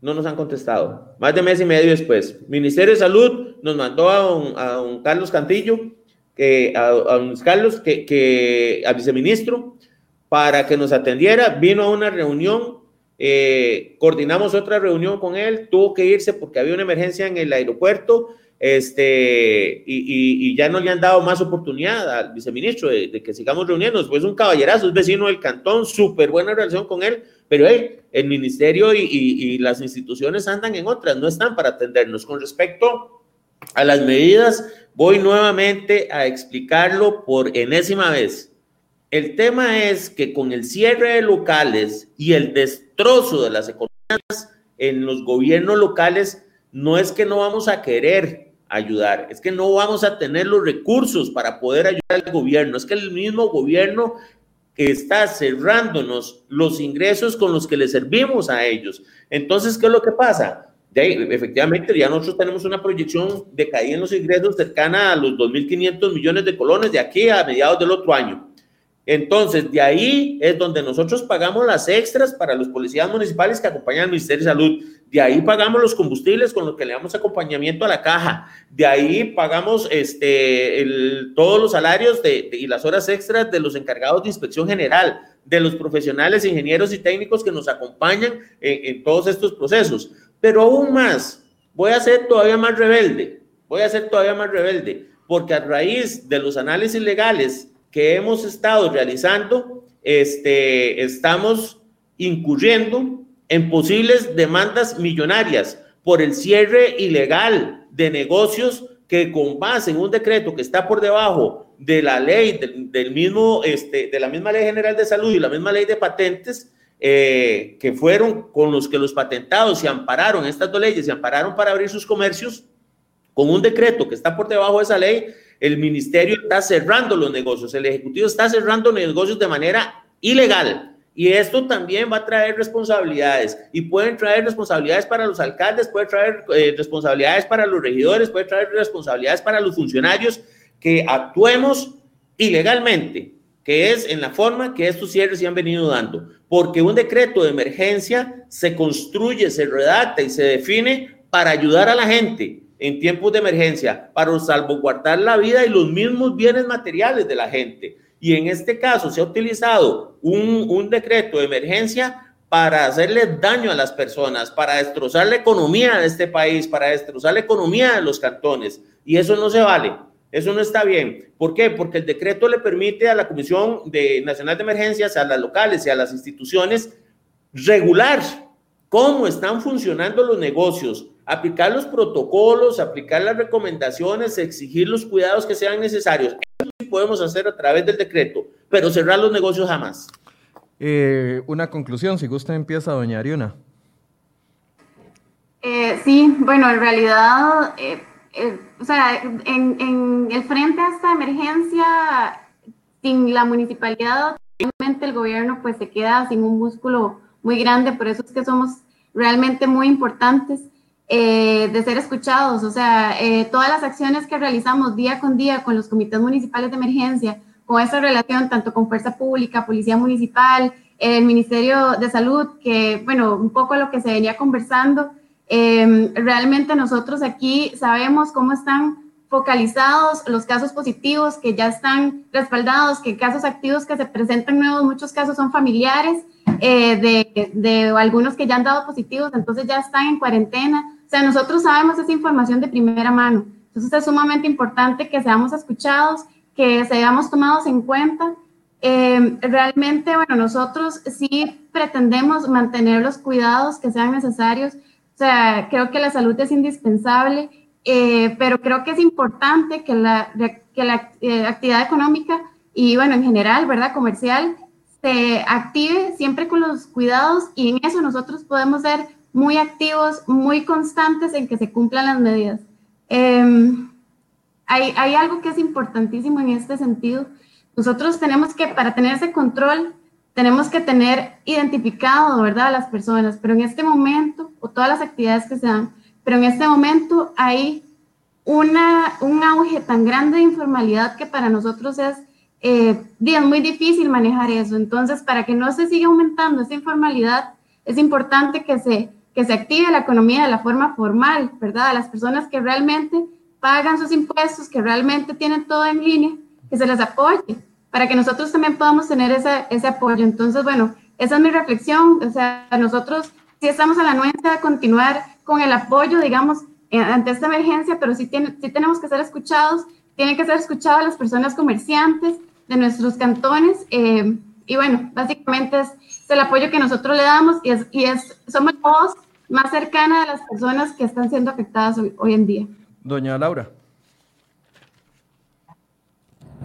no nos han contestado. Más de mes y medio después. Ministerio de Salud nos mandó a un, Carlos Cantillo, a, un Carlos, que, que, al viceministro, para que nos atendiera. Vino a una reunión, eh, coordinamos otra reunión con él, tuvo que irse porque había una emergencia en el aeropuerto. Este, y, ya no le han dado más oportunidad al viceministro de, de que sigamos reuniéndonos. Pues un caballerazo, es vecino del cantón, súper buena relación con él, pero el ministerio y, las instituciones andan en otras, no están para atendernos. Con respecto a las medidas, voy nuevamente a explicarlo por enésima vez. El tema es que con el cierre de locales y el destrozo de las economías en los gobiernos locales, no es que no vamos a querer ayudar, es que no vamos a tener los recursos para poder ayudar al gobierno, es que el mismo gobierno está cerrándonos los ingresos con los que le servimos a ellos. Entonces, ¿qué es lo que pasa? De ahí, efectivamente, ya nosotros tenemos una proyección de caída en los ingresos cercana a los 2.500 millones de colones de aquí a mediados del otro año. Entonces, de ahí es donde nosotros pagamos las extras para los policías municipales que acompañan al Ministerio de Salud. De ahí pagamos los combustibles con los que le damos acompañamiento a la caja. De ahí pagamos este, todos los salarios y las horas extras de los encargados de inspección general, de los profesionales, ingenieros y técnicos que nos acompañan en, en todos estos procesos. Pero aún más, voy a ser todavía más rebelde. Voy a ser todavía más rebelde, porque a raíz de los análisis legales que hemos estado realizando, este, estamos incurriendo en posibles demandas millonarias por el cierre ilegal de negocios que con base en un decreto que está por debajo de la ley del, mismo, este, de la misma ley general de salud y la misma ley de patentes, eh, que fueron con los que los patentados se ampararon, estas dos leyes se ampararon para abrir sus comercios, con un decreto que está por debajo de esa ley, el ministerio está cerrando los negocios, el Ejecutivo está cerrando negocios de manera ilegal. Y esto también va a traer responsabilidades y pueden traer responsabilidades para los alcaldes, puede traer eh, responsabilidades para los regidores, puede traer responsabilidades para los funcionarios que actuemos ilegalmente, que es en la forma que estos cierres se han venido dando. Porque un decreto de emergencia se construye, se redacta y se define para ayudar a la gente en tiempos de emergencia para salvaguardar la vida y los mismos bienes materiales de la gente. Y en este caso se ha utilizado un, un decreto de emergencia para hacerle daño a las personas, para destrozar la economía de este país, para destrozar la economía de los cantones. Y eso no se vale. Eso no está bien. ¿Por qué? Porque el decreto le permite a la Comisión de Nacional de Emergencias, a las locales y a las instituciones regular cómo están funcionando los negocios, aplicar los protocolos, aplicar las recomendaciones, exigir los cuidados que sean necesarios. Eso sí podemos hacer a través del decreto, pero cerrar los negocios jamás. Eh, una conclusión, si gusta empieza doña Ariuna. Eh, sí, bueno, en realidad, eh, o sea, en, en, el frente a esta emergencia, sin la municipalidad, realmente el gobierno pues se queda sin un músculo muy grande, por eso es que somos realmente muy importantes. Eh, de ser escuchados. O sea, eh, todas las acciones que realizamos día con día con los comités municipales de emergencia, con esa relación tanto con Fuerza Pública, Policía Municipal, el Ministerio de Salud, que, bueno, un poco lo que se venía conversando, em, realmente nosotros aquí sabemos cómo están focalizados los casos positivos que ya están respaldados, que casos activos que se presentan nuevos, muchos casos son familiares eh, de, de, algunos que ya han dado positivos, entonces ya están en cuarentena. O sea, nosotros sabemos esa información de primera mano. Entonces es sumamente importante que seamos escuchados, que seamos tomados en cuenta. Eh, realmente, bueno, nosotros sí pretendemos mantener los cuidados que sean necesarios. O sea, creo que la salud es indispensable, eh, pero creo que es importante que la, que la eh, actividad económica y, bueno, en general, ¿verdad? Comercial, se active siempre con los cuidados y en eso nosotros podemos ser muy activos, muy constantes en que se cumplan las medidas. Em, hay, hay algo que es importantísimo en este sentido. Nosotros tenemos que, para tener ese control, tenemos que tener identificado, ¿verdad?, a las personas, pero en este momento, o todas las actividades que se dan, pero en este momento hay una, un auge tan grande de informalidad que para nosotros es eh, muy difícil manejar eso. Entonces, para que no se siga aumentando esa informalidad, es importante que se, que se active la economía de la forma formal, ¿verdad? A las personas que realmente pagan sus impuestos, que realmente tienen todo en línea, que se les apoye, para que nosotros también podamos tener ese, ese apoyo. Entonces, bueno, esa es mi reflexión. O sea, nosotros sí estamos a la nuestra de continuar con el apoyo, digamos, ante esta emergencia, pero sí, tiene, sí tenemos que ser escuchados, tienen que ser escuchadas las personas comerciantes de nuestros cantones. Eh, y bueno, básicamente es, el apoyo que nosotros le damos y, es, y es, somos la voz más cercana de las personas que están siendo afectadas hoy, hoy en día. Doña Laura.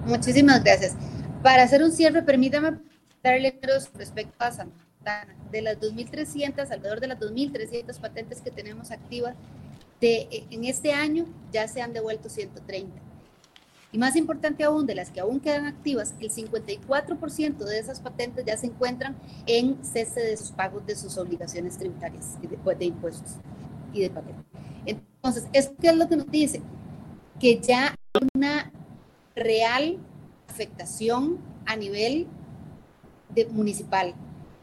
Muchísimas gracias. Para hacer un cierre, permítame darle respecto a Santana. De las 2.300, alrededor de las 2.300 patentes que tenemos activas, de, en este año ya se han devuelto 130. Y más importante aún, de las que aún quedan activas, el 54% de esas patentes ya se encuentran en cese de sus pagos de sus obligaciones tributarias de, pues, de impuestos y de patentes. Entonces, ¿esto qué es lo que nos dice? Que ya hay una real afectación a nivel de municipal.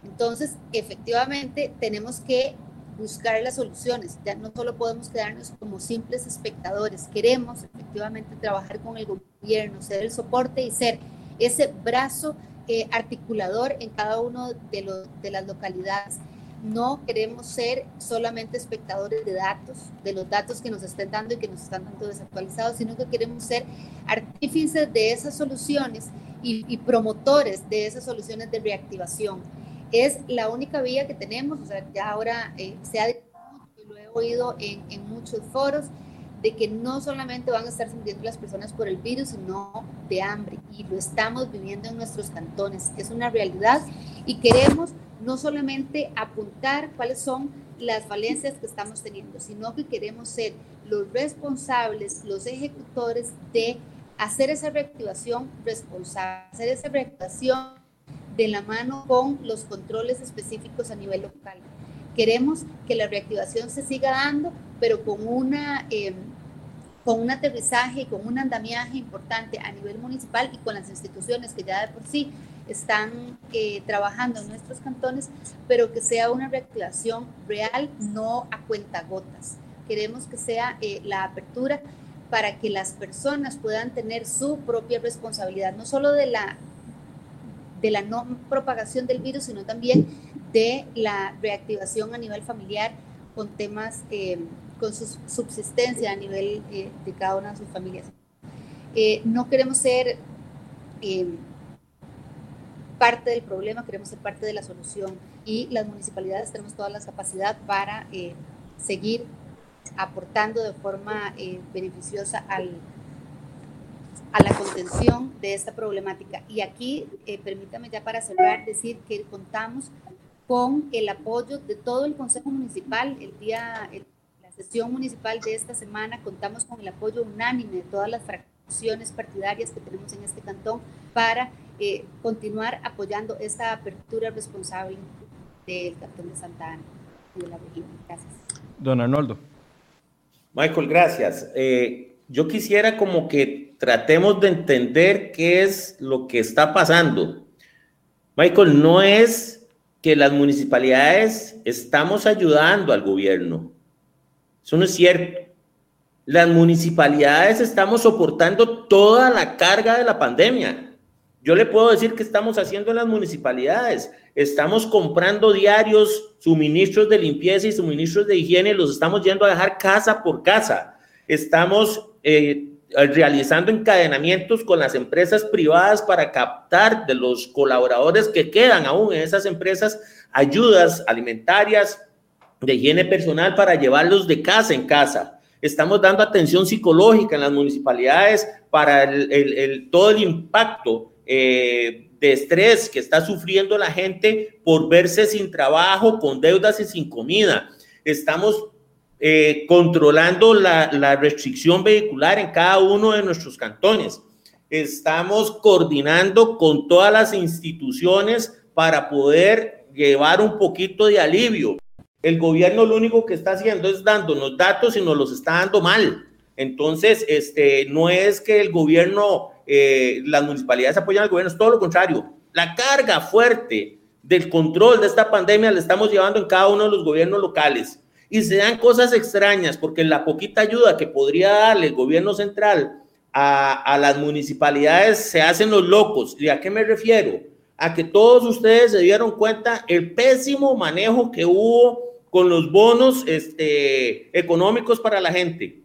Entonces, efectivamente, tenemos que buscar las soluciones. Ya no solo podemos quedarnos como simples espectadores, queremos efectivamente trabajar con el gobierno, ser el soporte y ser ese brazo eh, articulador en cada uno de, los, de las localidades no queremos ser solamente espectadores de datos, de los datos que nos estén dando y que nos están dando desactualizados, sino que queremos ser artífices de esas soluciones y, promotores de esas soluciones de reactivación. Es la única vía que tenemos, o sea, ya ahora eh, se ha dicho, lo he oído en, en muchos foros, de que no solamente van a estar sintiendo las personas por el virus, sino de hambre. Y lo estamos viviendo en nuestros cantones. Es una realidad y queremos no solamente apuntar cuáles son las falencias que estamos teniendo, sino que queremos ser los responsables, los ejecutores de hacer esa reactivación responsable, hacer esa reactivación de la mano con los controles específicos a nivel local. Queremos que la reactivación se siga dando, pero con una... Em, con un aterrizaje y con un andamiaje importante a nivel municipal y con las instituciones que ya de por sí están eh, trabajando en nuestros cantones, pero que sea una reactivación real, no a cuentagotas. Queremos que sea eh, la apertura para que las personas puedan tener su propia responsabilidad, no solo de la, de la no propagación del virus, sino también de la reactivación a nivel familiar con temas, eh, con su subsistencia a nivel de cada una de sus familias. no queremos ser parte del problema, queremos ser parte de la solución y las municipalidades tenemos toda la capacidad para eh, seguir aportando de forma eh, beneficiosa al, a la contención de esta problemática. Y aquí, eh, permítame ya para cerrar, decir que contamos con el apoyo de todo el Consejo Municipal. El día, la sesión municipal de esta semana, contamos con el apoyo unánime de todas las fracciones partidarias que tenemos en este cantón para continuar apoyando esta apertura responsable del Cantón de Santa Ana y de la región. Gracias. Don Arnoldo. Michael, gracias. Eh, yo quisiera como que tratemos de entender qué es lo que está pasando. Michael, no es que las municipalidades estamos ayudando al gobierno. Eso no es cierto. Las municipalidades estamos soportando toda la carga de la pandemia. Yo le puedo decir que estamos haciendo en las municipalidades. Estamos comprando diarios, suministros de limpieza y suministros de higiene, los estamos yendo a dejar casa por casa. Estamos eh, realizando encadenamientos con las empresas privadas para captar de los colaboradores que quedan aún en esas empresas ayudas alimentarias, de higiene personal para llevarlos de casa en casa. Estamos dando atención psicológica en las municipalidades para el, todo el impacto eh, de estrés que está sufriendo la gente por verse sin trabajo, con deudas y sin comida. Estamos eh, controlando la, la restricción vehicular en cada uno de nuestros cantones. Estamos coordinando con todas las instituciones para poder llevar un poquito de alivio. El gobierno lo único que está haciendo es dándonos datos y nos los está dando mal. Entonces, este, no es que el gobierno, eh, las municipalidades apoyan al gobierno, es todo lo contrario. La carga fuerte del control de esta pandemia la estamos llevando en cada uno de los gobiernos locales. Y se dan cosas extrañas porque la poquita ayuda que podría darle el gobierno central a, a las municipalidades se hacen los locos. ¿Y a qué me refiero? A que todos ustedes se dieron cuenta el pésimo manejo que hubo con los bonos este, económicos para la gente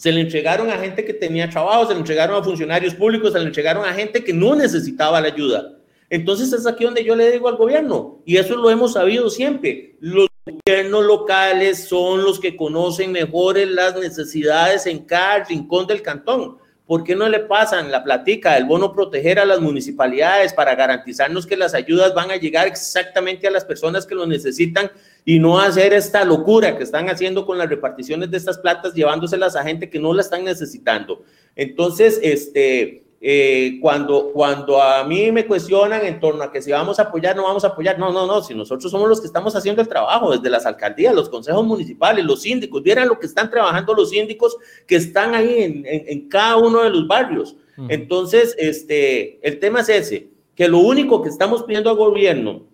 se le entregaron a gente que tenía trabajo, se le entregaron a funcionarios públicos, se le entregaron a gente que no necesitaba la ayuda. Entonces es aquí donde yo le digo al gobierno, y eso lo hemos sabido siempre, los gobiernos locales son los que conocen mejores las necesidades en cada rincón del cantón. ¿Por qué no le pasan la platica del bono proteger a las municipalidades para garantizarnos que las ayudas van a llegar exactamente a las personas que lo necesitan y no hacer esta locura que están haciendo con las reparticiones de estas platas, llevándoselas a gente que no la están necesitando? Entonces, este, eh, cuando, cuando a mí me cuestionan en torno a que si vamos a apoyar, no vamos a apoyar, no, no, no, si nosotros somos los que estamos haciendo el trabajo desde las alcaldías, los consejos municipales, los síndicos, vieran lo que están trabajando los síndicos que están ahí en, en, cada uno de los barrios. Entonces, este, el tema es ese, que lo único que estamos pidiendo al gobierno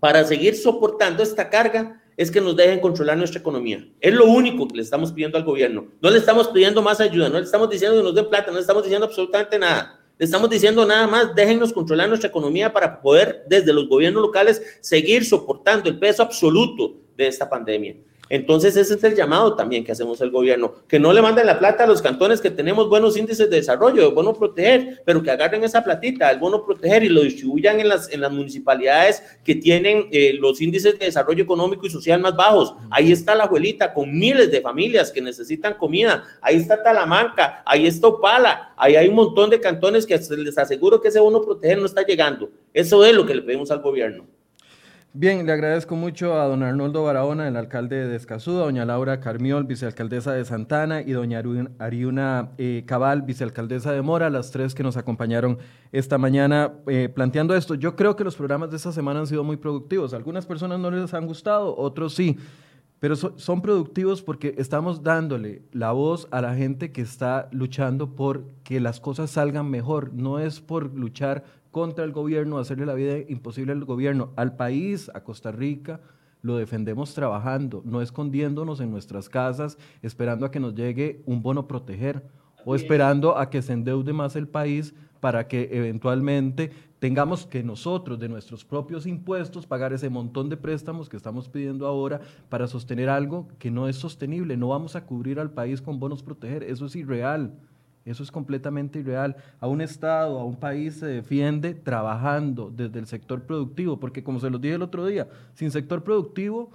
para seguir soportando esta carga es que nos dejen controlar nuestra economía. Es lo único que le estamos pidiendo al gobierno. No le estamos pidiendo más ayuda, no le estamos diciendo que nos den plata, no le estamos diciendo absolutamente nada. Le estamos diciendo nada más, déjennos controlar nuestra economía para poder desde los gobiernos locales seguir soportando el peso absoluto de esta pandemia. Entonces ese es el llamado también que hacemos al gobierno, que no le manden la plata a los cantones que tenemos buenos índices de desarrollo, de bono proteger, pero que agarren esa platita, el bono proteger y lo distribuyan en las, en las municipalidades que tienen eh, los índices de desarrollo económico y social más bajos. Ahí está la abuelita con miles de familias que necesitan comida, ahí está Talamanca, ahí está Opala, ahí hay un montón de cantones que les aseguro que ese bono proteger no está llegando. Eso es lo que le pedimos al gobierno. Bien, le agradezco mucho a don Arnoldo Barahona, el alcalde de Escazú, a doña Laura Carmiol, vicealcaldesa de Santana, y doña Ariuna eh, Cabal, vicealcaldesa de Mora, las tres que nos acompañaron esta mañana eh, planteando esto. Yo creo que los programas de esta semana han sido muy productivos. algunas personas no les han gustado, otros sí, pero son productivos porque estamos dándole la voz a la gente que está luchando por que las cosas salgan mejor. No es por luchar contra el gobierno, hacerle la vida imposible al gobierno, al país, a Costa Rica, lo defendemos trabajando, no escondiéndonos en nuestras casas, esperando a que nos llegue un bono proteger o esperando a que se endeude más el país para que eventualmente tengamos que nosotros de nuestros propios impuestos pagar ese montón de préstamos que estamos pidiendo ahora para sostener algo que no es sostenible. No vamos a cubrir al país con bonos proteger, eso es irreal. Eso es completamente irreal. A un Estado, a un país se defiende trabajando desde el sector productivo, porque como se los dije el otro día, sin sector productivo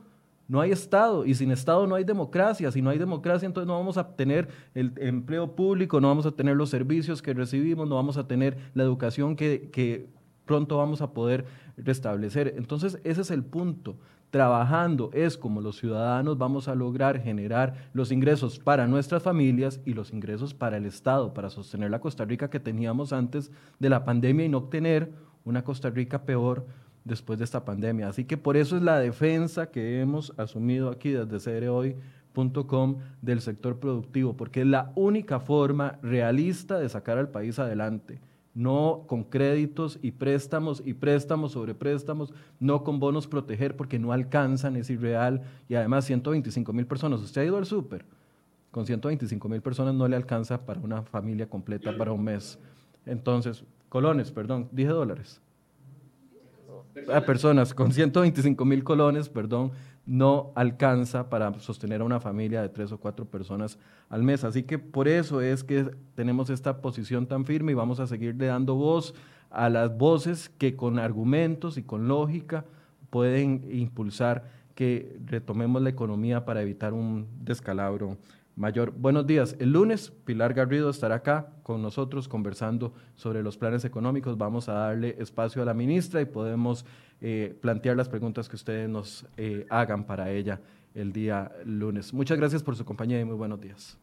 no hay Estado y sin Estado no hay democracia. Si no hay democracia, entonces no vamos a tener el empleo público, no vamos a tener los servicios que recibimos, no vamos a tener la educación que, que pronto vamos a poder restablecer. Entonces ese es el punto trabajando es como los ciudadanos vamos a lograr generar los ingresos para nuestras familias y los ingresos para el Estado, para sostener la Costa Rica que teníamos antes de la pandemia y no obtener una Costa Rica peor después de esta pandemia. Así que por eso es la defensa que hemos asumido aquí desde CREhoy.com del sector productivo, porque es la única forma realista de sacar al país adelante no con créditos y préstamos y préstamos sobre préstamos, no con bonos proteger porque no alcanzan, es irreal y además 125 mil personas. Usted ha ido al súper, con 125 mil personas no le alcanza para una familia completa para un mes. Entonces, colones, perdón, dije dólares. A personas con 125 mil colones, perdón, no alcanza para sostener a una familia de tres o cuatro personas al mes. Así que por eso es que tenemos esta posición tan firme y vamos a seguirle dando voz a las voces que con argumentos y con lógica pueden impulsar que retomemos la economía para evitar un descalabro mayor. Buenos días. El lunes Pilar Garrido estará acá con nosotros conversando sobre los planes económicos. Vamos a darle espacio a la ministra y podemos eh, plantear las preguntas que ustedes nos eh, hagan para ella el día lunes. Muchas gracias por su compañía y muy buenos días.